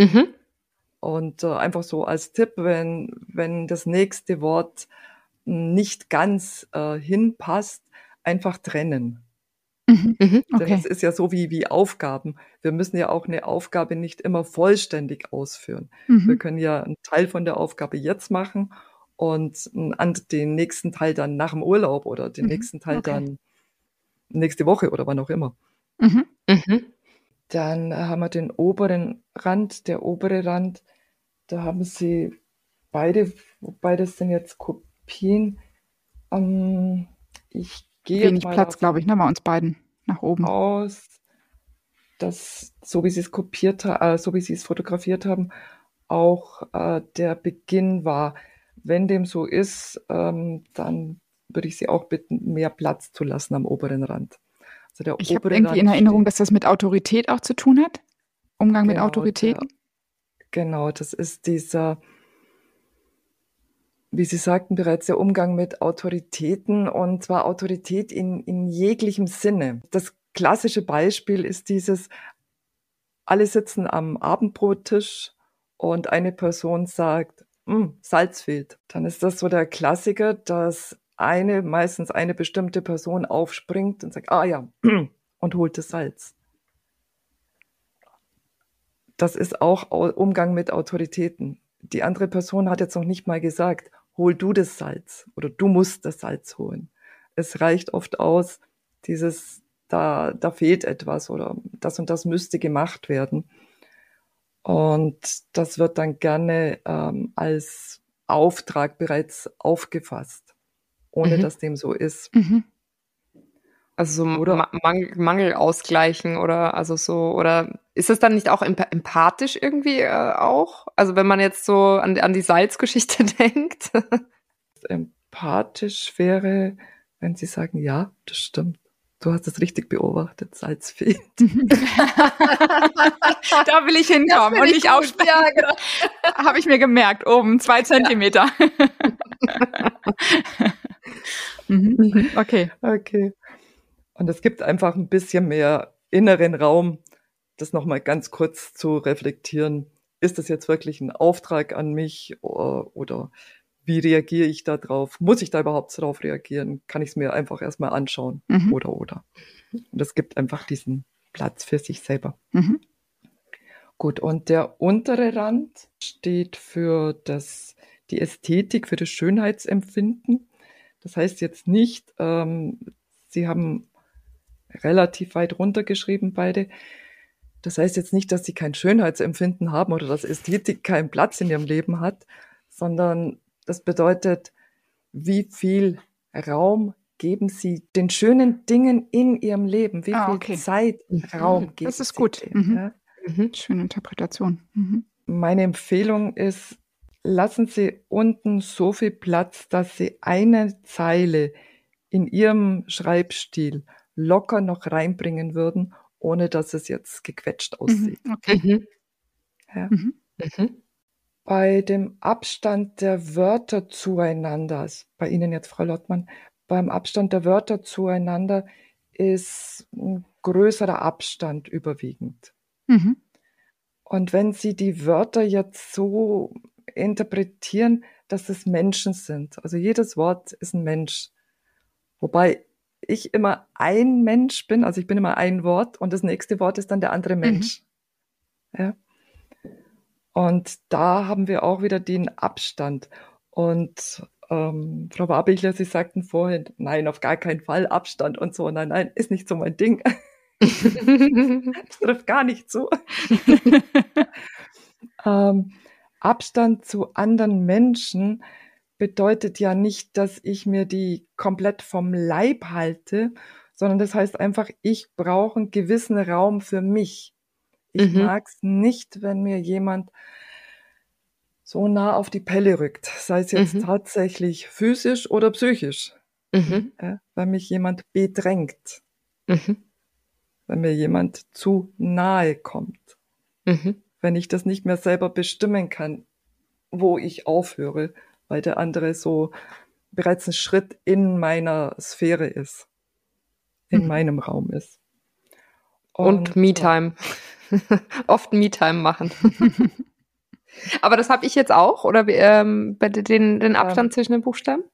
Mhm. Und äh, einfach so als Tipp, wenn, wenn das nächste Wort nicht ganz äh, hinpasst, einfach trennen. Mhm. Mhm. Denn Okay. es ist ja so wie, wie Aufgaben. Wir müssen ja auch eine Aufgabe nicht immer vollständig ausführen. Wir Mhm. können ja einen Teil von der Aufgabe jetzt machen und an den nächsten Teil dann nach dem Urlaub oder den Mhm. nächsten Teil Okay. dann nächste Woche oder wann auch immer. Mhm. Mhm. Dann haben wir den oberen Rand, der obere Rand, da haben Sie beide, wobei das sind jetzt Kopien. Ähm, ich gehe Wenig Platz, glaube ich, ne, bei uns beiden nach oben. aus, dass so wie Sie es kopiert haben, äh, so wie Sie es fotografiert haben, auch äh, der Beginn war. Wenn dem so ist, ähm, dann würde ich Sie auch bitten, mehr Platz zu lassen am oberen Rand. Also der Ich habe irgendwie in Rand Erinnerung, steht- dass das mit Autorität auch zu tun hat. Umgang mit Genau, Autoritäten. Genau, das ist dieser, wie Sie sagten bereits, der Umgang mit Autoritäten und zwar Autorität in, in jeglichem Sinne. Das klassische Beispiel ist dieses, alle sitzen am Abendbrottisch und eine Person sagt, "Hm, Salz fehlt. Dann ist das so der Klassiker, dass eine, meistens eine bestimmte Person aufspringt und sagt, ah ja, und holt das Salz. Das ist auch Au- Umgang mit Autoritäten. Die andere Person hat jetzt noch nicht mal gesagt, hol du das Salz oder du musst das Salz holen. Es reicht oft aus, dieses, da, da fehlt etwas oder das und das müsste gemacht werden. Und das wird dann gerne ähm, als Auftrag bereits aufgefasst, ohne Mhm. dass dem so ist. Mhm. Also so Oder- Ma Mangel, ausgleichen oder also so oder ist es dann nicht auch emp empathisch irgendwie äh, auch? Also wenn man jetzt so an, an die Salzgeschichte denkt. Empathisch wäre, wenn Sie sagen, ja, das stimmt. Du hast es richtig beobachtet, Salz fehlt. da will ich hinkommen und nicht aussprechen. Ja, genau. Habe ich mir gemerkt, oben zwei Zentimeter. mhm. Okay. Okay. Und es gibt einfach ein bisschen mehr inneren Raum, das nochmal ganz kurz zu reflektieren. Ist das jetzt wirklich ein Auftrag an mich oder wie reagiere ich da drauf? Muss ich da überhaupt darauf reagieren? Kann ich es mir einfach erstmal anschauen? Mhm. Oder, oder. Und das gibt einfach diesen Platz für sich selber. Mhm. Gut, und der untere Rand steht für das, die Ästhetik, für das Schönheitsempfinden. Das heißt jetzt nicht, ähm, Sie haben relativ weit runtergeschrieben beide. Das heißt jetzt nicht, dass Sie kein Schönheitsempfinden haben oder dass Ästhetik keinen Platz in Ihrem Leben hat, sondern das bedeutet, wie viel Raum geben Sie den schönen Dingen in Ihrem Leben? Wie ah, viel okay. Zeit, mhm. Raum geben Sie? Das ist gut. Dem, mhm. ja? mhm. Schöne Interpretation. Mhm. Meine Empfehlung ist, lassen Sie unten so viel Platz, dass Sie eine Zeile in Ihrem Schreibstil locker noch reinbringen würden, ohne dass es jetzt gequetscht mhm. aussieht. Okay. Mhm. Ja. Mhm. Bei dem Abstand der Wörter zueinander, bei Ihnen jetzt, Frau Lottmann, beim Abstand der Wörter zueinander ist ein größerer Abstand überwiegend. Mhm. Und wenn Sie die Wörter jetzt so interpretieren, dass es Menschen sind, also jedes Wort ist ein Mensch, wobei ich immer ein Mensch bin, also ich bin immer ein Wort und das nächste Wort ist dann der andere mhm. Mensch. Mhm. Ja. Und da haben wir auch wieder den Abstand. Und ähm, Frau Wabichler, Sie sagten vorhin, nein, auf gar keinen Fall Abstand und so. Nein, nein, ist nicht so mein Ding. das trifft gar nicht so. ähm, Abstand zu anderen Menschen bedeutet ja nicht, dass ich mir die komplett vom Leib halte, sondern das heißt einfach, ich brauche einen gewissen Raum für mich. Ich mhm. mag es nicht, wenn mir jemand so nah auf die Pelle rückt, sei es jetzt mhm. tatsächlich physisch oder psychisch. Mhm. Ja, wenn mich jemand bedrängt, mhm. wenn mir jemand zu nahe kommt, mhm. wenn ich das nicht mehr selber bestimmen kann, wo ich aufhöre, weil der andere so bereits ein Schritt in meiner Sphäre ist, in mhm. meinem Raum ist. Und, Und Me-Time. Oft Me-Time machen. Aber das habe ich jetzt auch, oder ähm, bei den, den Abstand ja. zwischen den Buchstaben?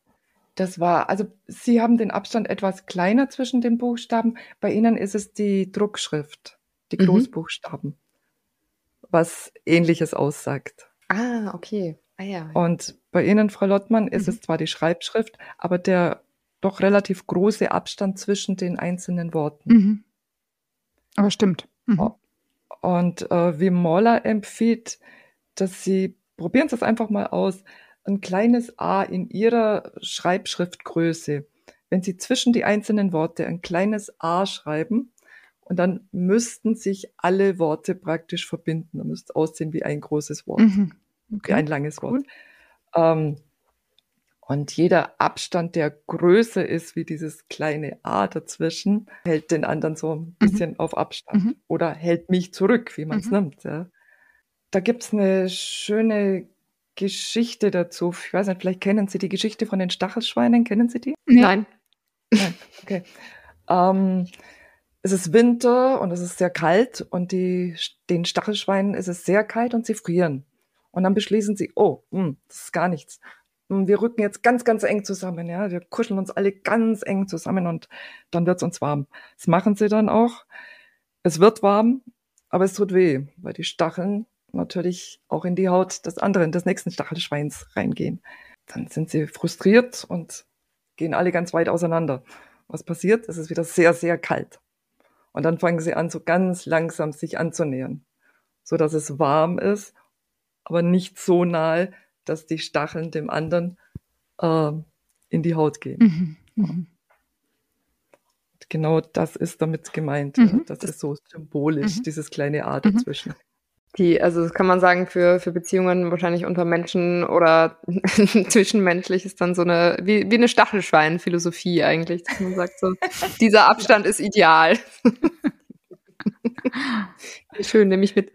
Das war, also Sie haben den Abstand etwas kleiner zwischen den Buchstaben. Bei Ihnen ist es die Druckschrift, die mhm. Großbuchstaben, was Ähnliches aussagt. Ah, okay. Ah, ja. Und bei Ihnen, Frau Lottmann, ist mhm. es zwar die Schreibschrift, aber der doch relativ große Abstand zwischen den einzelnen Worten. Mhm. Aber stimmt. Mhm. Und äh, wie Moller empfiehlt, dass Sie, probieren Sie es einfach mal aus, ein kleines A in Ihrer Schreibschriftgröße, wenn Sie zwischen die einzelnen Worte ein kleines A schreiben, und dann müssten sich alle Worte praktisch verbinden. Dann müsste aussehen wie ein großes Wort, mhm. okay. wie ein langes Wort. Ähm, und jeder Abstand, der größer ist wie dieses kleine A dazwischen, hält den anderen so ein mhm. bisschen mhm. auf Abstand mhm. oder hält mich zurück, wie man es mhm. nimmt. Ja. Da gibt's eine schöne Geschichte dazu. Ich weiß nicht, vielleicht kennen Sie die Geschichte von den Stachelschweinen. Kennen Sie die? Nein. Nein. Okay. Ähm, es ist Winter und es ist sehr kalt und die, den Stachelschweinen ist es sehr kalt und sie frieren. Und dann beschließen sie, oh, mh, hm, das ist gar nichts. Wir rücken jetzt ganz, ganz eng zusammen, ja. Wir kuscheln uns alle ganz eng zusammen und dann wird's uns warm. Das machen sie dann auch. Es wird warm, aber es tut weh, weil die Stacheln natürlich auch in die Haut des anderen, des nächsten Stachelschweins reingehen. Dann sind sie frustriert und gehen alle ganz weit auseinander. Was passiert? Es ist wieder sehr, sehr kalt. Und dann fangen sie an, so ganz langsam sich anzunähern, so dass es warm ist, aber nicht so nahe, dass die Stacheln dem anderen äh, in die Haut gehen. Mhm. Mhm. Genau das ist damit gemeint. Mhm. Das, das, ist so symbolisch, mhm. dieses kleine A mhm. dazwischen. Die, also das kann man sagen, für, für Beziehungen wahrscheinlich unter Menschen oder zwischenmenschlich ist dann so eine, wie, wie eine Stachelschwein-Philosophie eigentlich, dass man sagt so, dieser Abstand ist ideal. Schön, nehme ich mit.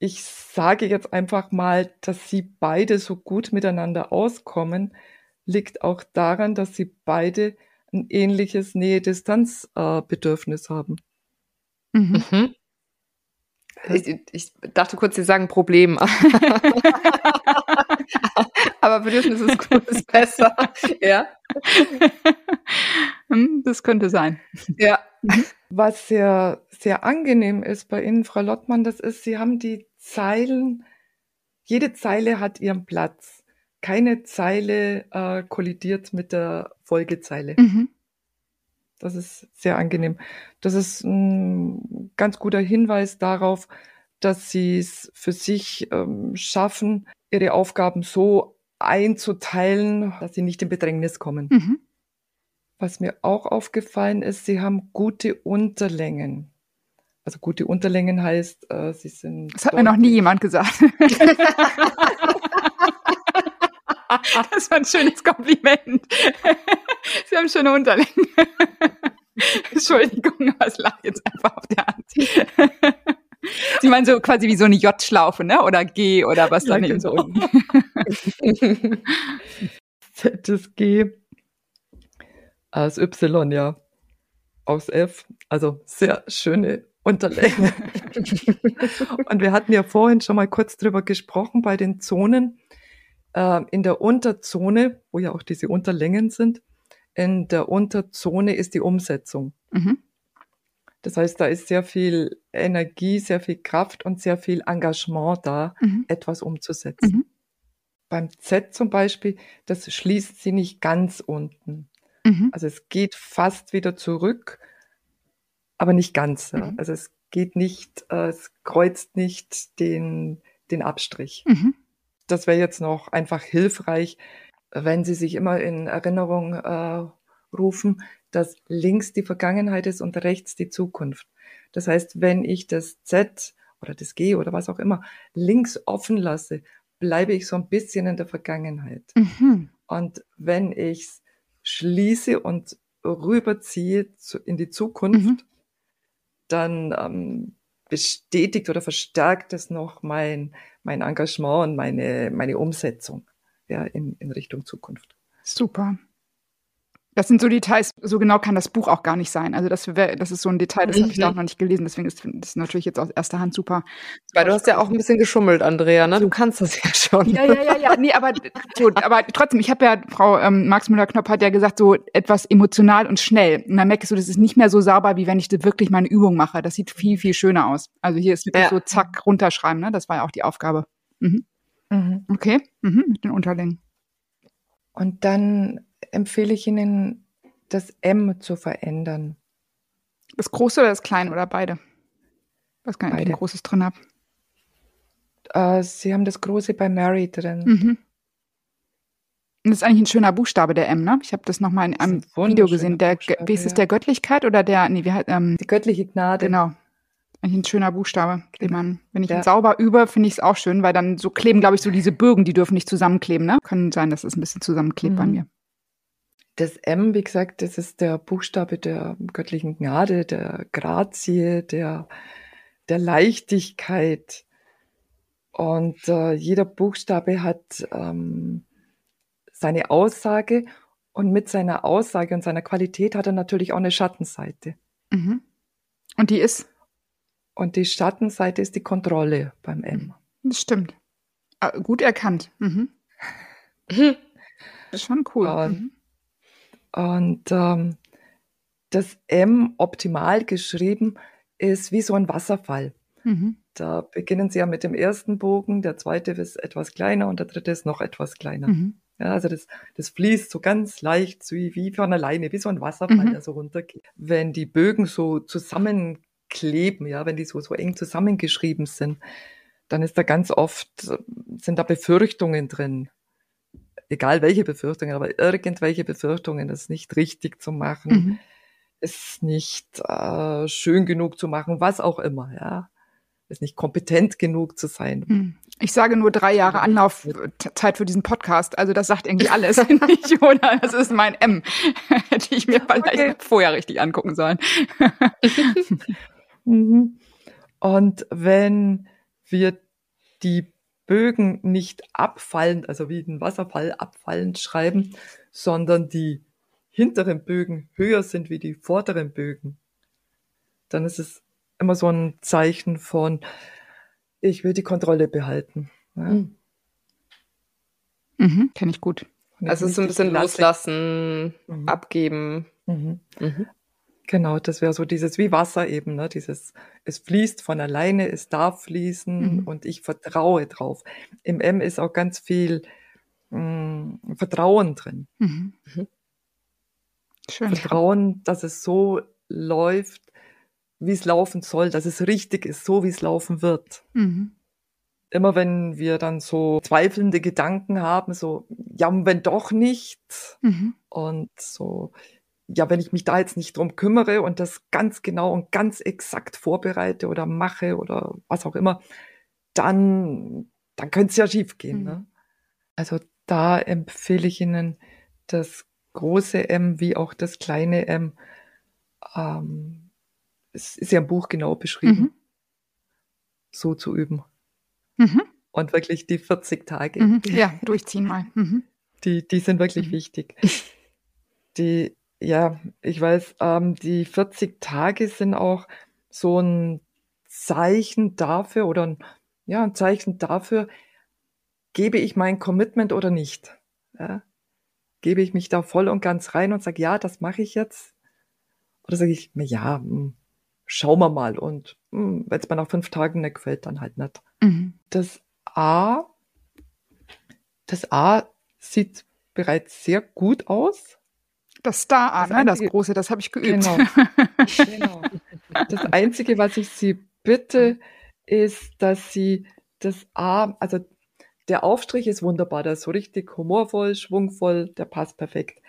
Ich sage jetzt einfach mal, dass sie beide so gut miteinander auskommen, liegt auch daran, dass sie beide ein ähnliches Nähe-Distanz-Bedürfnis haben. Mhm. mhm. Ich, ich dachte kurz, Sie sagen Problem. Aber Bedürfnis ist gut, ist besser. Ja. Hm, das könnte sein. Ja. Was sehr, sehr angenehm ist bei Ihnen, Frau Lottmann, das ist, Sie haben die Zeilen, jede Zeile hat ihren Platz. Keine Zeile äh, kollidiert mit der Folgezeile. Mhm. Das ist sehr angenehm. Das ist ein ganz guter Hinweis darauf, dass Sie es für sich ähm, schaffen, Ihre Aufgaben so einzuteilen, dass Sie nicht in Bedrängnis kommen. Mhm. Was mir auch aufgefallen ist, Sie haben gute Unterlängen. Also gute Unterlängen heißt, äh, Sie sind. Das hat mir noch nie jemand gesagt. das war ein schönes Kompliment. Sie haben schöne Unterlängen. Entschuldigung, aber es lag jetzt einfach auf der Hand. Sie meinen so quasi wie so eine J-Schlaufe, ne? Oder G oder was Ja, dann eben so genau. unten. Z ist G. Aus Y, ja. Aus F. Also sehr schöne Unterlänge. Und wir hatten ja vorhin schon mal kurz drüber gesprochen bei den Zonen. Ähm, in der Unterzone, wo ja auch diese Unterlängen sind, in der Unterzone ist die Umsetzung. Mhm. Das heißt, da ist sehr viel Energie, sehr viel Kraft und sehr viel Engagement da, Mhm. etwas umzusetzen. Mhm. Beim Z zum Beispiel, das schließt sie nicht ganz unten. Mhm. Also es geht fast wieder zurück, aber nicht ganz. Ja. Mhm. Also es geht nicht, äh, es kreuzt nicht den, den Abstrich. Mhm. Das wäre jetzt noch einfach hilfreich, wenn Sie sich immer in Erinnerung äh, rufen, dass links die Vergangenheit ist und rechts die Zukunft. Das heißt, wenn ich das Z oder das G oder was auch immer links offen lasse, bleibe ich so ein bisschen in der Vergangenheit. Mhm. Und wenn ich es schließe und rüberziehe zu, in die Zukunft, Mhm. Dann ähm, bestätigt oder verstärkt es noch mein, mein Engagement und meine, meine Umsetzung ja, in, in Richtung Zukunft. Super. Das sind so Details, so genau kann das Buch auch gar nicht sein. Also das, das ist so ein Detail, das habe ich da auch noch nicht gelesen, deswegen ist das natürlich jetzt aus erster Hand super. Weil du hast ja auch ein bisschen geschummelt, Andrea, ne? Du kannst das ja schon. Ja, ja, ja, ja, nee, aber, so, aber trotzdem, ich habe ja, Frau ähm, Max Müller-Knopf hat ja gesagt, so etwas emotional und schnell. Und dann merkst du, das ist nicht mehr so sauber, wie wenn ich wirklich meine Übung mache. Das sieht viel, viel schöner aus. Also hier ist wirklich Ja. so zack, runterschreiben, ne? Das war ja auch die Aufgabe. Mhm. Mhm. Okay, mhm. mit den Unterlängen. Und dann empfehle ich Ihnen, das M zu verändern. Das Große oder das Kleine oder beide? Ich weiß gar nicht, ob ich Beide. ein großes drin habe. Äh, Sie haben das Große bei Mary drin. Mhm. Das ist eigentlich ein schöner Buchstabe, der M, ne? Ich habe das nochmal in einem ein Video gesehen. Der, Buchstabe, wie ist es, der Göttlichkeit oder der, nee, wie ähm, Die göttliche Gnade. genau. Eigentlich ein schöner Buchstabe, den Genau. man, wenn ich ihn Ja. sauber übe, finde ich es auch schön, weil dann so kleben, glaube ich, so diese Bögen, die dürfen nicht zusammenkleben, ne? Können sein, dass es ein bisschen zusammenklebt bei Mhm. mir. Das M, wie gesagt, das ist der Buchstabe der göttlichen Gnade, der Grazie, der, der Leichtigkeit. Und äh, jeder Buchstabe hat ähm, seine Aussage und mit seiner Aussage und seiner Qualität hat er natürlich auch eine Schattenseite. Mhm. Und die ist, Und die Schattenseite ist die Kontrolle beim M. das stimmt. Ah, gut erkannt. Mhm. Das ist schon cool. Und- Mhm. Und ähm, das M optimal geschrieben ist wie so ein Wasserfall. Mhm. Da beginnen Sie ja mit dem ersten Bogen, der zweite ist etwas kleiner und der dritte ist noch etwas kleiner. Mhm. Ja, also das, das fließt so ganz leicht, wie, wie von alleine, wie so ein Wasserfall, Mhm. der so runtergeht. Wenn die Bögen so zusammenkleben, ja, wenn die so, so eng zusammengeschrieben sind, dann ist da ganz oft, sind da Befürchtungen drin. Egal welche Befürchtungen, aber irgendwelche Befürchtungen, das nicht richtig zu machen, Mhm. es nicht äh, schön genug zu machen, was auch immer, ja. Es nicht kompetent genug zu sein. Hm. Ich sage nur drei Jahre Anlaufzeit für diesen Podcast. Also das sagt irgendwie alles, ich, oder? Das ist mein M. Hätte ich mir vielleicht Okay. vorher richtig angucken sollen. Mhm. Und wenn wir die Bögen nicht abfallend, also wie ein Wasserfall abfallend schreiben, sondern die hinteren Bögen höher sind wie die vorderen Bögen, dann ist es immer so ein Zeichen von, ich will die Kontrolle behalten. Ja. Mhm. Mhm, Kenne ich gut. Also es ist so ein bisschen loslassen, mhm. abgeben. Mhm. Mhm. Genau, das wäre so dieses wie Wasser eben, ne? Dieses, es fließt von alleine, es darf fließen mhm. und ich vertraue drauf. Im M ist auch ganz viel mh, mm, Vertrauen drin. Mhm. Mhm. Schön. Vertrauen, dass es so läuft, wie es laufen soll, dass es richtig ist, so wie es laufen wird. Mhm immer wenn wir dann so zweifelnde Gedanken haben, so, ja, wenn doch nicht. Mhm. Und so, ja, wenn ich mich da jetzt nicht drum kümmere und das ganz genau und ganz exakt vorbereite oder mache oder was auch immer, dann, dann könnte es ja schief gehen. Mhm. Ne? Also da empfehle ich Ihnen das große M wie auch das kleine M. Ähm, es ist ja im Buch genau beschrieben, mhm. so zu üben. Mhm. Und wirklich die 40 Tage. Mhm. Ja, durchziehen mal. Mhm. Die, die sind wirklich mhm. wichtig. Die, ja, ich weiß, ähm, die 40 Tage sind auch so ein Zeichen dafür oder ein, ja, ein Zeichen dafür, gebe ich mein Commitment oder nicht? Ja? Gebe ich mich da voll und ganz rein und sage, ja, das mache ich jetzt? Oder sage ich mir, ja, mh, hm, schauen wir mal und hm, wenn es mir nach fünf Tagen nicht gefällt, dann halt nicht. Mhm. Das A, das A sieht bereits sehr gut aus. Das Star A, das, ne? das große, das habe ich geübt. Genau. genau. Das Einzige, was ich Sie bitte, ist, dass Sie das A, also der Aufstrich ist wunderbar, der ist so richtig humorvoll, schwungvoll, der passt perfekt.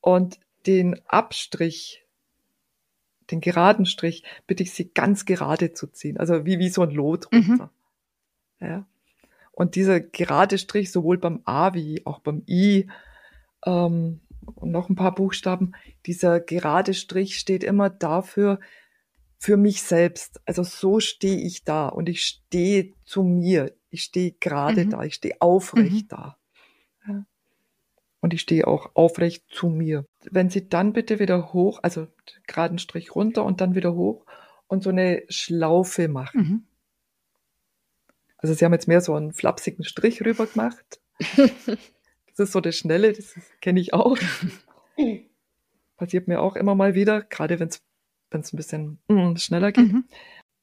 Und den Abstrich, den geraden Strich, bitte ich Sie ganz gerade zu ziehen, also wie, wie so ein Lot mhm. runter. Mhm. Ja. Und dieser gerade Strich, sowohl beim A wie auch beim I, ähm, und noch ein paar Buchstaben, dieser gerade Strich steht immer dafür, für mich selbst. Also so stehe ich da und ich stehe zu mir. Ich stehe gerade mhm. da, ich stehe aufrecht mhm. da. Ja. Und ich stehe auch aufrecht zu mir. Wenn Sie dann bitte wieder hoch, also geraden Strich runter und dann wieder hoch und so eine Schlaufe machen. Mhm. Also Sie haben jetzt mehr so einen flapsigen Strich rüber gemacht. das ist so das Schnelle, das kenne ich auch. Passiert mir auch immer mal wieder, gerade wenn es ein bisschen mm, schneller geht. Mhm.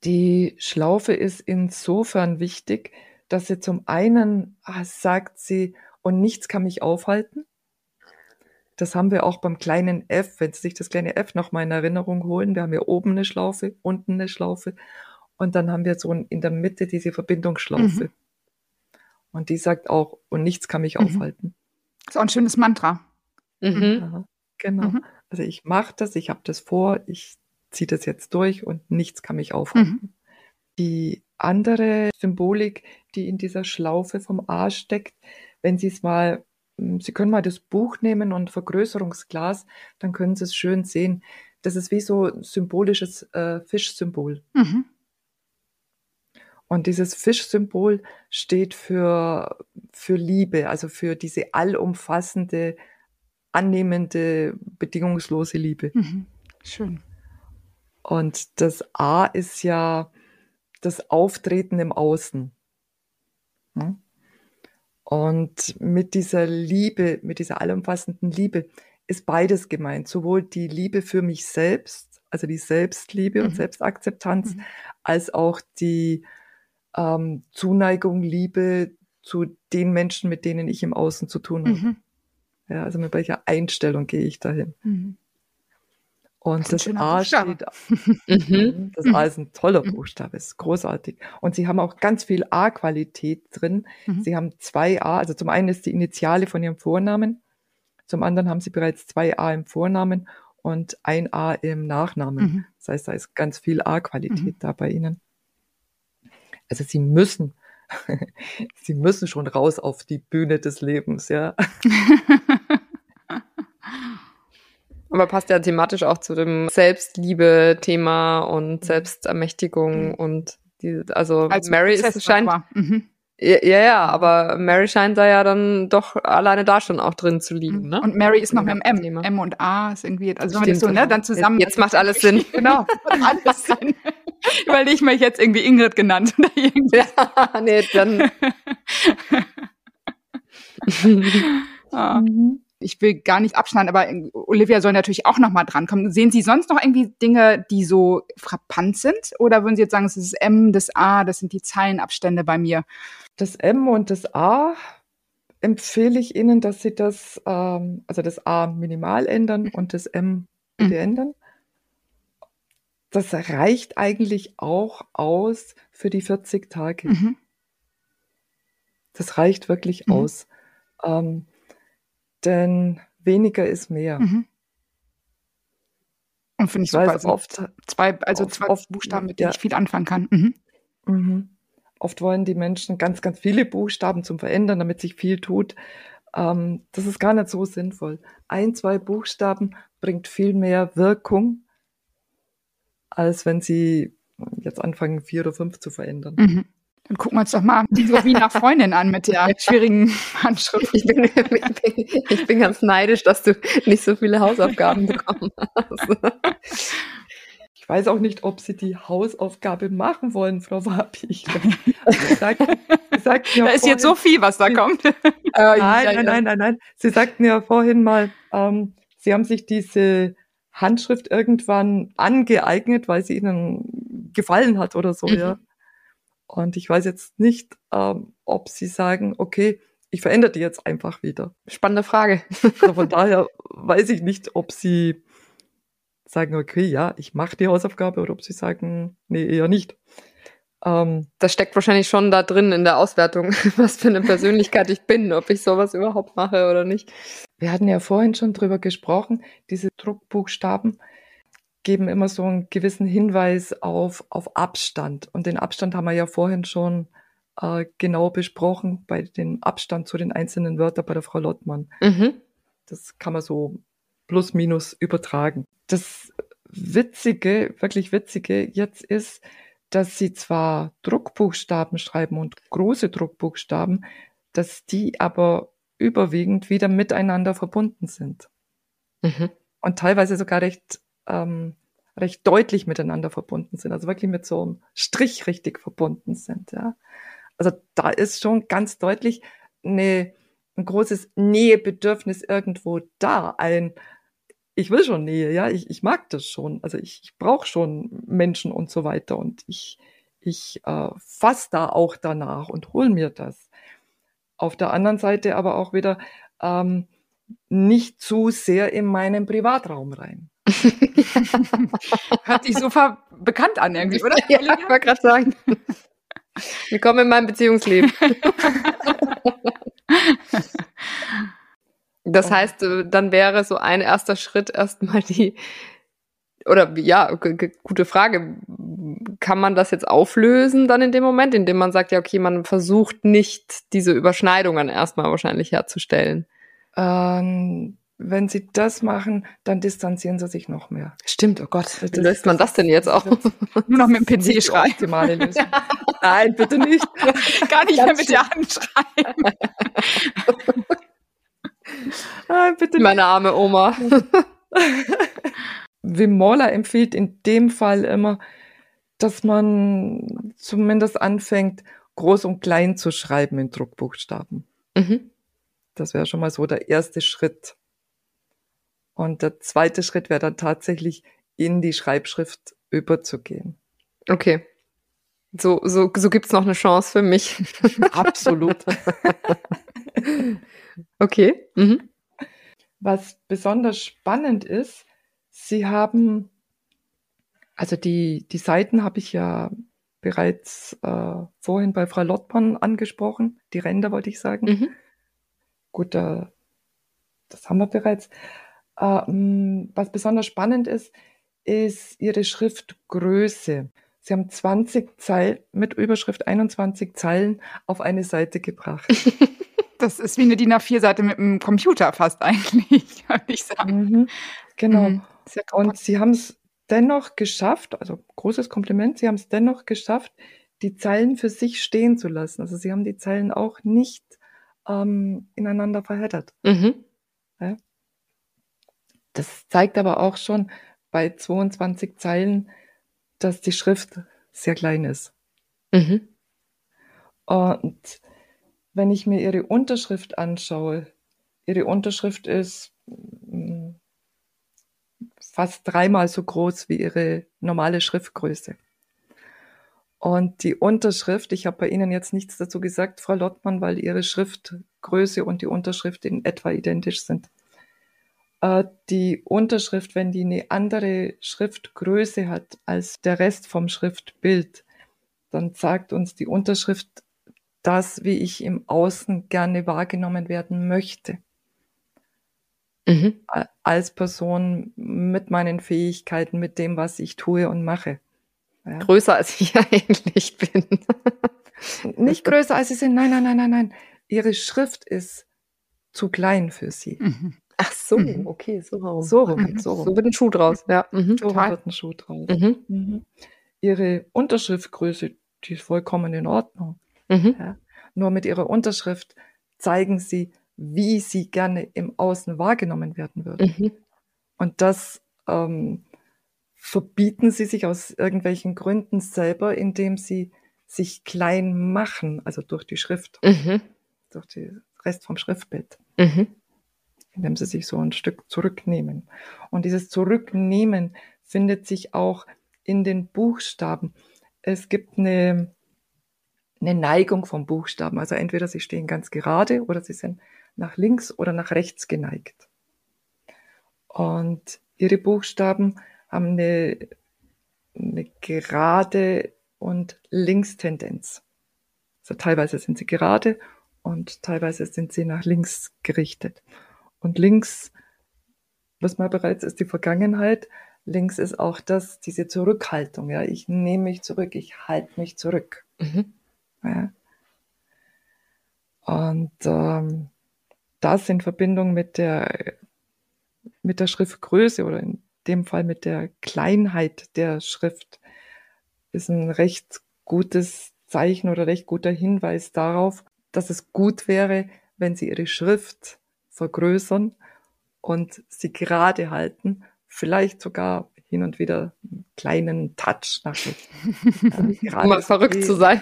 Die Schlaufe ist insofern wichtig, dass sie zum einen ah, sagt sie, und nichts kann mich aufhalten. Das haben wir auch beim kleinen F, wenn Sie sich das kleine F nochmal in Erinnerung holen. Wir haben hier oben eine Schlaufe, unten eine Schlaufe und dann haben wir so in der Mitte diese Verbindungsschlaufe. Mhm. Und die sagt auch, und nichts kann mich mhm. aufhalten. Das ist auch ein schönes Mantra. Mhm. Ja, genau. Mhm. Also ich mache das, ich habe das vor, ich ziehe das jetzt durch und nichts kann mich aufhalten. Mhm. Die andere Symbolik, die in dieser Schlaufe vom A steckt, wenn Sie es mal hm, Sie können mal das Buch nehmen und Vergrößerungsglas, dann können Sie es schön sehen. Das ist wie so ein symbolisches äh, Fischsymbol. Mhm. Und dieses Fischsymbol steht für, für Liebe, also für diese allumfassende, annehmende, bedingungslose Liebe. Mhm. Schön. Und das A ist ja das Auftreten im Außen. Und mit dieser Liebe, mit dieser allumfassenden Liebe ist beides gemeint. Sowohl die Liebe für mich selbst, also die Selbstliebe mhm. und Selbstakzeptanz, mhm. als auch die ähm, Zuneigung, Liebe zu den Menschen, mit denen ich im Außen zu tun habe. Mhm. Ja, also mit welcher Einstellung gehe ich dahin? Mhm. Und das, das A steht, mhm. das A ist ein toller mhm. Buchstabe, ist großartig. Und sie haben auch ganz viel A-Qualität drin. Mhm. Sie haben zwei A, also zum einen ist die Initiale von ihrem Vornamen, zum anderen haben sie bereits zwei A im Vornamen und ein A im Nachnamen. Mhm. Das heißt, da ist ganz viel A-Qualität mhm. da bei ihnen. Also sie müssen, sie müssen schon raus auf die Bühne des Lebens, ja. Aber passt ja thematisch auch zu dem Selbstliebe-Thema und mhm. Selbstermächtigung mhm. und die, also Als Mary ist, scheint, mhm. ja, ja, aber Mary scheint da ja dann doch alleine da schon auch drin zu liegen, ne? Und Mary ist noch mit M. Thema. M und A ist irgendwie, also wenn man das so, ne, dann zusammen. Jetzt macht alles Sinn. genau, macht alles Sinn. Überlege ich mich jetzt irgendwie Ingrid genannt. Oder irgendwie. Ja, nee, dann. Ah. Ich will gar nicht abschneiden, aber Olivia soll natürlich auch noch mal drankommen. Sehen Sie sonst noch irgendwie Dinge, die so frappant sind? Oder würden Sie jetzt sagen, es ist das M, das A, das sind die Zeilenabstände bei mir? Das M und das A empfehle ich Ihnen, dass Sie das, ähm, also das A minimal ändern und das M bitte mhm. ändern. Das reicht eigentlich auch aus für die 40 Tage. Mhm. Das reicht wirklich mhm. aus. Ähm, denn weniger ist mehr. Mhm. Und finde ich, ich super. Also oft zwei, also oft, zwei oft, Buchstaben, mit denen ja. ich viel anfangen kann. Mhm. Mhm. Oft wollen die Menschen ganz, ganz viele Buchstaben zum Verändern, damit sich viel tut. Ähm, das ist gar nicht so sinnvoll. Ein, zwei Buchstaben bringt viel mehr Wirkung, als wenn sie jetzt anfangen, vier oder fünf zu verändern. Mhm. Dann gucken wir uns doch mal so wie nach Freundin an mit der schwierigen Handschrift. Ich bin, ich, bin, ich bin ganz neidisch, dass du nicht so viele Hausaufgaben bekommen hast. Ich weiß auch nicht, ob Sie die Hausaufgabe machen wollen, Frau Wabich. da ist jetzt so viel, was da kommt. Äh, nein, nein, nein, nein, nein. Sie sagten ja vorhin mal, ähm, Sie haben sich diese Handschrift irgendwann angeeignet, weil sie Ihnen gefallen hat oder so, mhm. ja. Und ich weiß jetzt nicht, ähm, ob Sie sagen, okay, ich verändere die jetzt einfach wieder. Spannende Frage. also von daher weiß ich nicht, ob Sie sagen, okay, ja, ich mache die Hausaufgabe oder ob Sie sagen, nee, eher nicht. Ähm, das steckt wahrscheinlich schon da drin in der Auswertung, was für eine Persönlichkeit ich bin, ob ich sowas überhaupt mache oder nicht. Wir hatten ja vorhin schon drüber gesprochen, diese Druckbuchstaben geben immer so einen gewissen Hinweis auf, auf Abstand. Und den Abstand haben wir ja vorhin schon äh, genau besprochen bei dem Abstand zu den einzelnen Wörtern bei der Frau Lottmann. Mhm. Das kann man so plus minus übertragen. Das Witzige, wirklich Witzige jetzt ist, dass sie zwar Druckbuchstaben schreiben und große Druckbuchstaben, dass die aber überwiegend wieder miteinander verbunden sind. Mhm. Und teilweise sogar recht ähm, recht deutlich miteinander verbunden sind, also wirklich mit so einem Strich richtig verbunden sind. Ja. Also da ist schon ganz deutlich eine, ein großes Nähebedürfnis irgendwo da. Ein, ich will schon Nähe, ja, ich, ich mag das schon. Also ich, ich brauche schon Menschen und so weiter und ich, ich äh, fass da auch danach und hol mir das. Auf der anderen Seite aber auch wieder ähm, nicht zu sehr in meinen Privatraum rein. Hört sich so bekannt an irgendwie, oder? Ja, ich wollte gerade sagen. Willkommen in meinem Beziehungsleben. Das heißt, äh, dann wäre so ein erster Schritt erstmal die, oder ja, gute Frage. Kann man das jetzt auflösen dann in dem Moment, in dem man sagt, ja, okay, man versucht nicht diese Überschneidungen erstmal wahrscheinlich herzustellen? Ähm, wenn sie das machen, dann distanzieren sie sich noch mehr. Stimmt, oh Gott, wie löst man das denn jetzt auch? Nur noch mit dem PC schreiben. Optimale Lösung. Nein, bitte nicht. Gar nicht mehr mit der Hand schreiben. Nein, bitte nicht. Meine arme Oma. Wim Moller empfiehlt in dem Fall immer, dass man zumindest anfängt, groß und klein zu schreiben in Druckbuchstaben. Mhm. Das wäre schon mal so der erste Schritt. Und der zweite Schritt wäre dann tatsächlich in die Schreibschrift überzugehen. Okay. So, so, so gibt's noch eine Chance für mich. Absolut. okay. Mhm. Was besonders spannend ist, Sie haben, also die, die Seiten habe ich ja bereits äh, vorhin bei Frau Lottmann angesprochen. Die Ränder wollte ich sagen. Mhm. Gut, äh, das haben wir bereits. Ähm, was besonders spannend ist, ist ihre Schriftgröße. Sie haben 20 Zeilen mit Überschrift 21 Zeilen auf eine Seite gebracht. Das ist wie eine DIN A4-Seite mit einem Computer fast eigentlich, würde ich sagen. Mhm, genau. Mhm, Und Sie haben es dennoch geschafft, also großes Kompliment, Sie haben es dennoch geschafft, die Zeilen für sich stehen zu lassen. Also Sie haben die Zeilen auch nicht ähm, ineinander verheddert. Mhm. Ja? Das zeigt aber auch schon bei 22 Zeilen, dass die Schrift sehr klein ist. Mhm. Und wenn ich mir ihre Unterschrift anschaue, ihre Unterschrift ist mm, fast dreimal so groß wie ihre normale Schriftgröße. Und die Unterschrift, ich habe bei Ihnen jetzt nichts dazu gesagt, Frau Lottmann, weil Ihre Schriftgröße und die Unterschrift in etwa identisch sind. Äh, die Unterschrift, wenn die eine andere Schriftgröße hat als der Rest vom Schriftbild, dann sagt uns die Unterschrift das, wie ich im Außen gerne wahrgenommen werden möchte. Mhm. Als Person mit meinen Fähigkeiten, mit dem, was ich tue und mache. Ja. Größer als ich eigentlich bin. Nicht größer als sie sind. Nein, nein, nein, nein, nein. Ihre Schrift ist zu klein für sie. Mhm. Ach so, mhm. okay, so rum. So rum, so rum. So wird ein Schuh draus, ja. Mhm. So wird ein Schuh draus. Mhm. mhm. Ihre Unterschriftgröße, die ist vollkommen in Ordnung. Mhm. Ja. Nur mit ihrer Unterschrift zeigen sie, wie sie gerne im Außen wahrgenommen werden würden. Mhm. Und das ähm, verbieten sie sich aus irgendwelchen Gründen selber, indem sie sich klein machen, also durch die Schrift, mhm. durch den Rest vom Schriftbild, mhm. indem sie sich so ein Stück zurücknehmen. Und dieses Zurücknehmen findet sich auch in den Buchstaben. Es gibt eine, eine Neigung vom Buchstaben, also entweder sie stehen ganz gerade oder sie sind nach links oder nach rechts geneigt. Und ihre Buchstaben haben eine, eine gerade und Linkstendenz. Also teilweise sind sie gerade und teilweise sind sie nach links gerichtet. Und links, was mal bereits ist die Vergangenheit, links ist auch das, diese Zurückhaltung. Ja, ich nehme mich zurück, ich halte mich zurück. Mhm. Ja. Und ähm, das in Verbindung mit der mit der Schriftgröße oder in dem Fall mit der Kleinheit der Schrift ist ein recht gutes Zeichen oder recht guter Hinweis darauf, dass es gut wäre, wenn Sie Ihre Schrift vergrößern und sie gerade halten, vielleicht sogar hin und wieder einen kleinen Touch nach rechts. Ja, um mal verrückt okay. zu sein.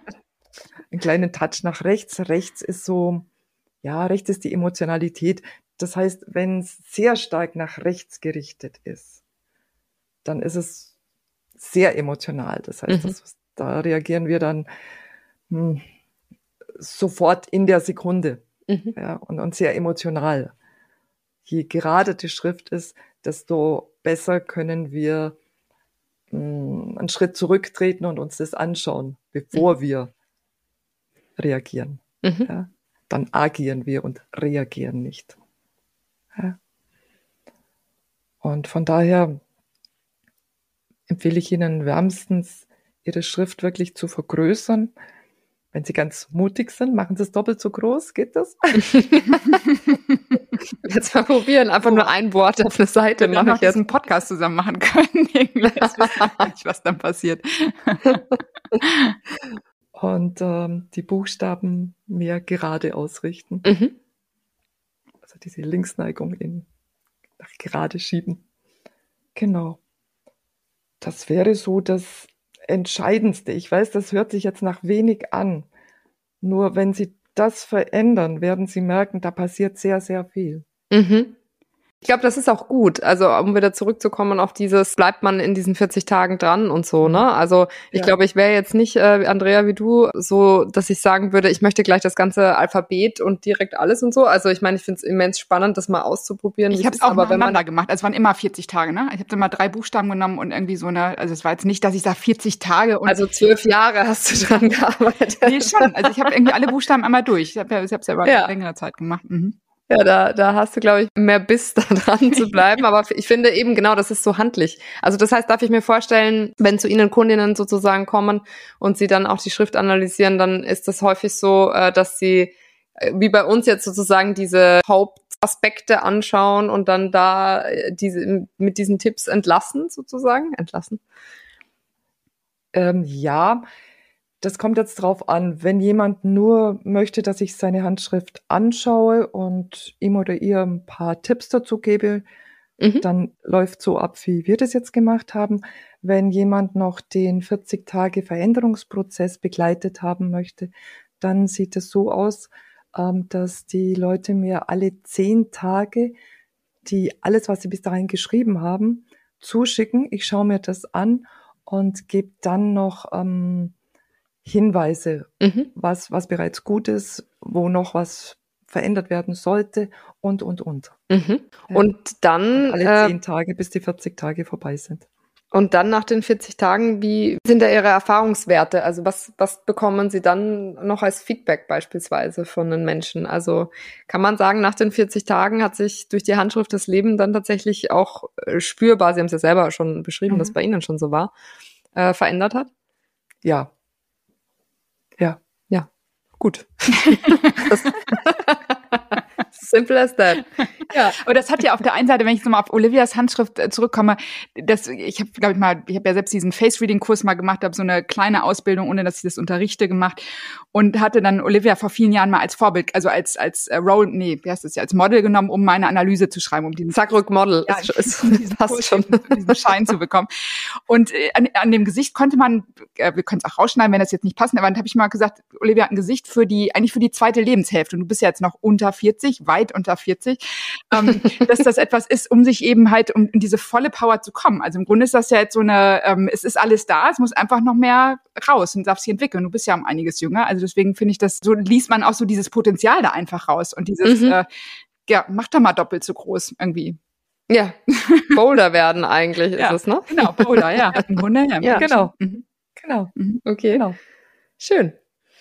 einen kleinen Touch nach rechts. Rechts ist so, ja, rechts ist die Emotionalität. Das heißt, wenn es sehr stark nach rechts gerichtet ist, dann ist es sehr emotional. Das heißt, mhm. das, da reagieren wir dann hm, sofort in der Sekunde mhm. ja, und, und sehr emotional. Je gerade die Schrift ist, desto besser können wir hm, einen Schritt zurücktreten und uns das anschauen, bevor mhm. wir reagieren. Mhm. Ja, dann agieren wir und reagieren nicht. Und von daher empfehle ich Ihnen wärmstens, Ihre Schrift wirklich zu vergrößern. Wenn Sie ganz mutig sind, machen Sie es doppelt so groß. Geht das? jetzt mal probieren, einfach nur ein Wort auf eine Seite. Wenn wir noch jetzt einen Podcast zusammen machen können. ich was dann passiert. Und ähm, die Buchstaben mehr gerade ausrichten. Mhm also diese Linksneigung in, nach gerade schieben. Genau. Das wäre so das Entscheidendste. Ich weiß, das hört sich jetzt nach wenig an. Nur wenn Sie das verändern, werden Sie merken, da passiert sehr, sehr viel. Mhm. Ich glaube, das ist auch gut. Also, um wieder zurückzukommen auf dieses, bleibt man in diesen 40 Tagen dran und so, ne? Also, ich ja. glaube, ich wäre jetzt nicht, äh, Andrea, wie du, so, dass ich sagen würde, ich möchte gleich das ganze Alphabet und direkt alles und so. Also, ich meine, ich finde es immens spannend, das mal auszuprobieren. Ich habe es auch aber wenn man gemacht. Also, es waren immer 40 Tage, ne? Ich habe immer drei Buchstaben genommen und irgendwie so eine, also es war jetzt nicht, dass ich sage 40 Tage und. Also, zwölf Jahre hast du dran gearbeitet. nee, schon. Also, ich habe irgendwie alle Buchstaben einmal durch. Ich habe ja, ich habe es ja über ja. längere Zeit gemacht. Mhm. Ja, da, da hast du, glaube ich, mehr Biss da dran zu bleiben. Aber ich finde eben genau, das ist so handlich. Also das heißt, darf ich mir vorstellen, wenn zu Ihnen Kundinnen sozusagen kommen und Sie dann auch die Schrift analysieren, dann ist das häufig so, äh, dass Sie äh, wie bei uns jetzt sozusagen diese Hauptaspekte anschauen und dann da äh, diese mit diesen Tipps entlassen sozusagen entlassen. Ähm, ja, das kommt jetzt drauf an. Wenn jemand nur möchte, dass ich seine Handschrift anschaue und ihm oder ihr ein paar Tipps dazu gebe, Mhm. Dann läuft so ab, wie wir das jetzt gemacht haben. Wenn jemand noch den 40 Tage Veränderungsprozess begleitet haben möchte, dann sieht es so aus, ähm, dass die Leute mir alle zehn Tage die alles, was sie bis dahin geschrieben haben, zuschicken. Ich schaue mir das an und gebe dann noch ähm, Hinweise, mhm. was, was bereits gut ist, wo noch was verändert werden sollte und, und, und. Mhm. Und dann. Alle äh, zehn Tage, bis die 40 Tage vorbei sind. Und dann nach den 40 Tagen, wie sind da Ihre Erfahrungswerte? Also was, was bekommen Sie dann noch als Feedback beispielsweise von den Menschen? Also kann man sagen, nach den 40 Tagen hat sich durch die Handschrift das Leben dann tatsächlich auch äh, spürbar, Sie haben es ja selber schon beschrieben, mhm. dass bei Ihnen schon so war, äh, verändert hat? Ja. Ja. Ja. Gut. Simple as that. Ja, aber das hat ja auf der einen Seite, wenn ich jetzt nochmal auf Olivias Handschrift äh, zurückkomme, das, ich habe, glaube ich mal, ich habe ja selbst diesen Face-Reading-Kurs mal gemacht, habe so eine kleine Ausbildung, ohne dass ich das unterrichte, gemacht und hatte dann Olivia vor vielen Jahren mal als Vorbild, also als als äh, Role, nee, wie heißt das ja, als Model genommen, um meine Analyse zu schreiben, um diesen Zackrück Model, ja, ist, ist, diesen, Kurs, schon. diesen Schein zu bekommen. Und äh, an, an dem Gesicht konnte man, äh, wir können es auch rausschneiden, wenn das jetzt nicht passt, aber dann habe ich mal gesagt, Olivia hat ein Gesicht für die, eigentlich für die zweite Lebenshälfte. Und du bist ja jetzt noch unter 40, weit unter 40, ähm, dass das etwas ist, um sich eben halt um in diese volle Power zu kommen. Also im Grunde ist das ja jetzt so eine, ähm, es ist alles da, es muss einfach noch mehr raus und darf sich entwickeln. Du bist ja um einiges jünger, also deswegen finde ich das, so liest man auch so dieses Potenzial da einfach raus und dieses, mhm. äh, ja, mach doch mal doppelt so groß irgendwie. Ja, Boulder werden eigentlich ist ja, es, ne? Genau, Boulder, ja. Im Grunde, ja. ja genau. Mhm. Genau. Mhm. Okay. Genau. Schön.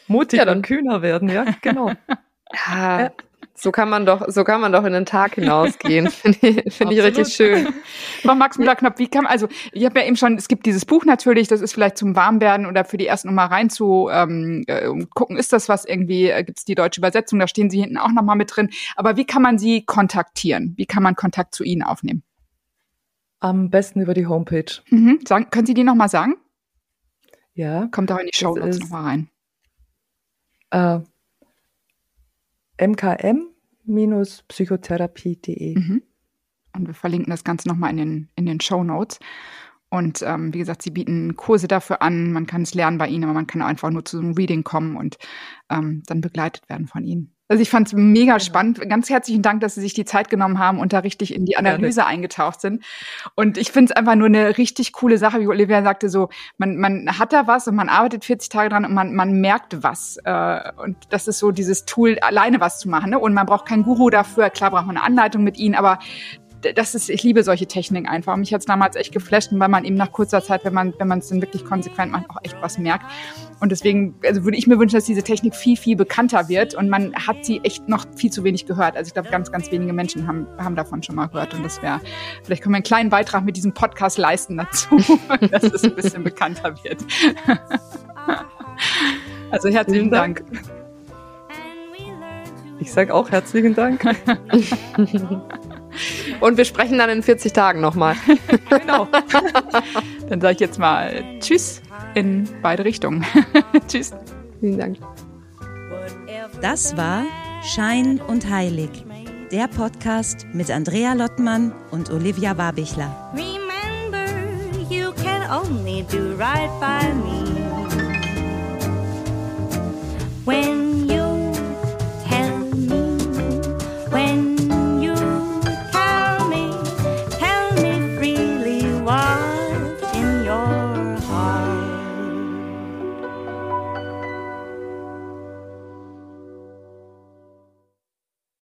Mutig ja, dann kühner werden, ja, genau. ja, so kann man doch, so kann man doch in den Tag hinausgehen. Finde ich, find ich richtig schön. Frau Max Müller-Knopf, wie kann also, ich habe ja eben schon, es gibt dieses Buch natürlich, das ist vielleicht zum Warmwerden oder für die ersten Nummer rein zu ähm, äh, gucken, ist das was irgendwie, äh, gibt es die deutsche Übersetzung, da stehen Sie hinten auch nochmal mit drin. Aber wie kann man Sie kontaktieren? Wie kann man Kontakt zu Ihnen aufnehmen? Am besten über die Homepage. Mhm. Sagen, können Sie die nochmal sagen? Ja. Kommt auch in die Show Notes nochmal rein. Äh, mkm-psychotherapie.de. Mhm. Und wir verlinken das Ganze nochmal in den, in den Show Notes. Und ähm, wie gesagt, sie bieten Kurse dafür an. Man kann es lernen bei ihnen, aber man kann einfach nur zu einem Reading kommen und ähm, dann begleitet werden von ihnen. Also ich fand es mega genau. spannend. Ganz herzlichen Dank, dass Sie sich die Zeit genommen haben und da richtig in die Analyse ja, eingetaucht sind. Und ich finde es einfach nur eine richtig coole Sache, wie Olivia sagte, so man, man hat da was und man arbeitet 40 Tage dran und man, man merkt was. Äh, und das ist so dieses Tool, alleine was zu machen. Ne? Und man braucht keinen Guru dafür. Klar braucht man eine Anleitung mit ihnen, aber das ist, ich liebe solche Techniken einfach. Mich hat es damals echt geflasht, weil man eben nach kurzer Zeit, wenn man, wenn man es dann wirklich konsequent macht, auch echt was merkt. Und deswegen, also würde ich mir wünschen, dass diese Technik viel, viel bekannter wird. Und man hat sie echt noch viel zu wenig gehört. Also ich glaube, ganz, ganz wenige Menschen haben, haben davon schon mal gehört. Und das wäre, vielleicht können wir einen kleinen Beitrag mit diesem Podcast leisten dazu, dass es ein bisschen bekannter wird. also herzlichen Dank. Ich sage auch herzlichen Dank. Und wir sprechen dann in 40 Tagen nochmal. genau. Dann sage ich jetzt mal Tschüss in beide Richtungen. tschüss. Vielen Dank. Das war Schein und Heilig, der Podcast mit Andrea Lottmann und Olivia Warbichler. Remember, you can only do right by me. When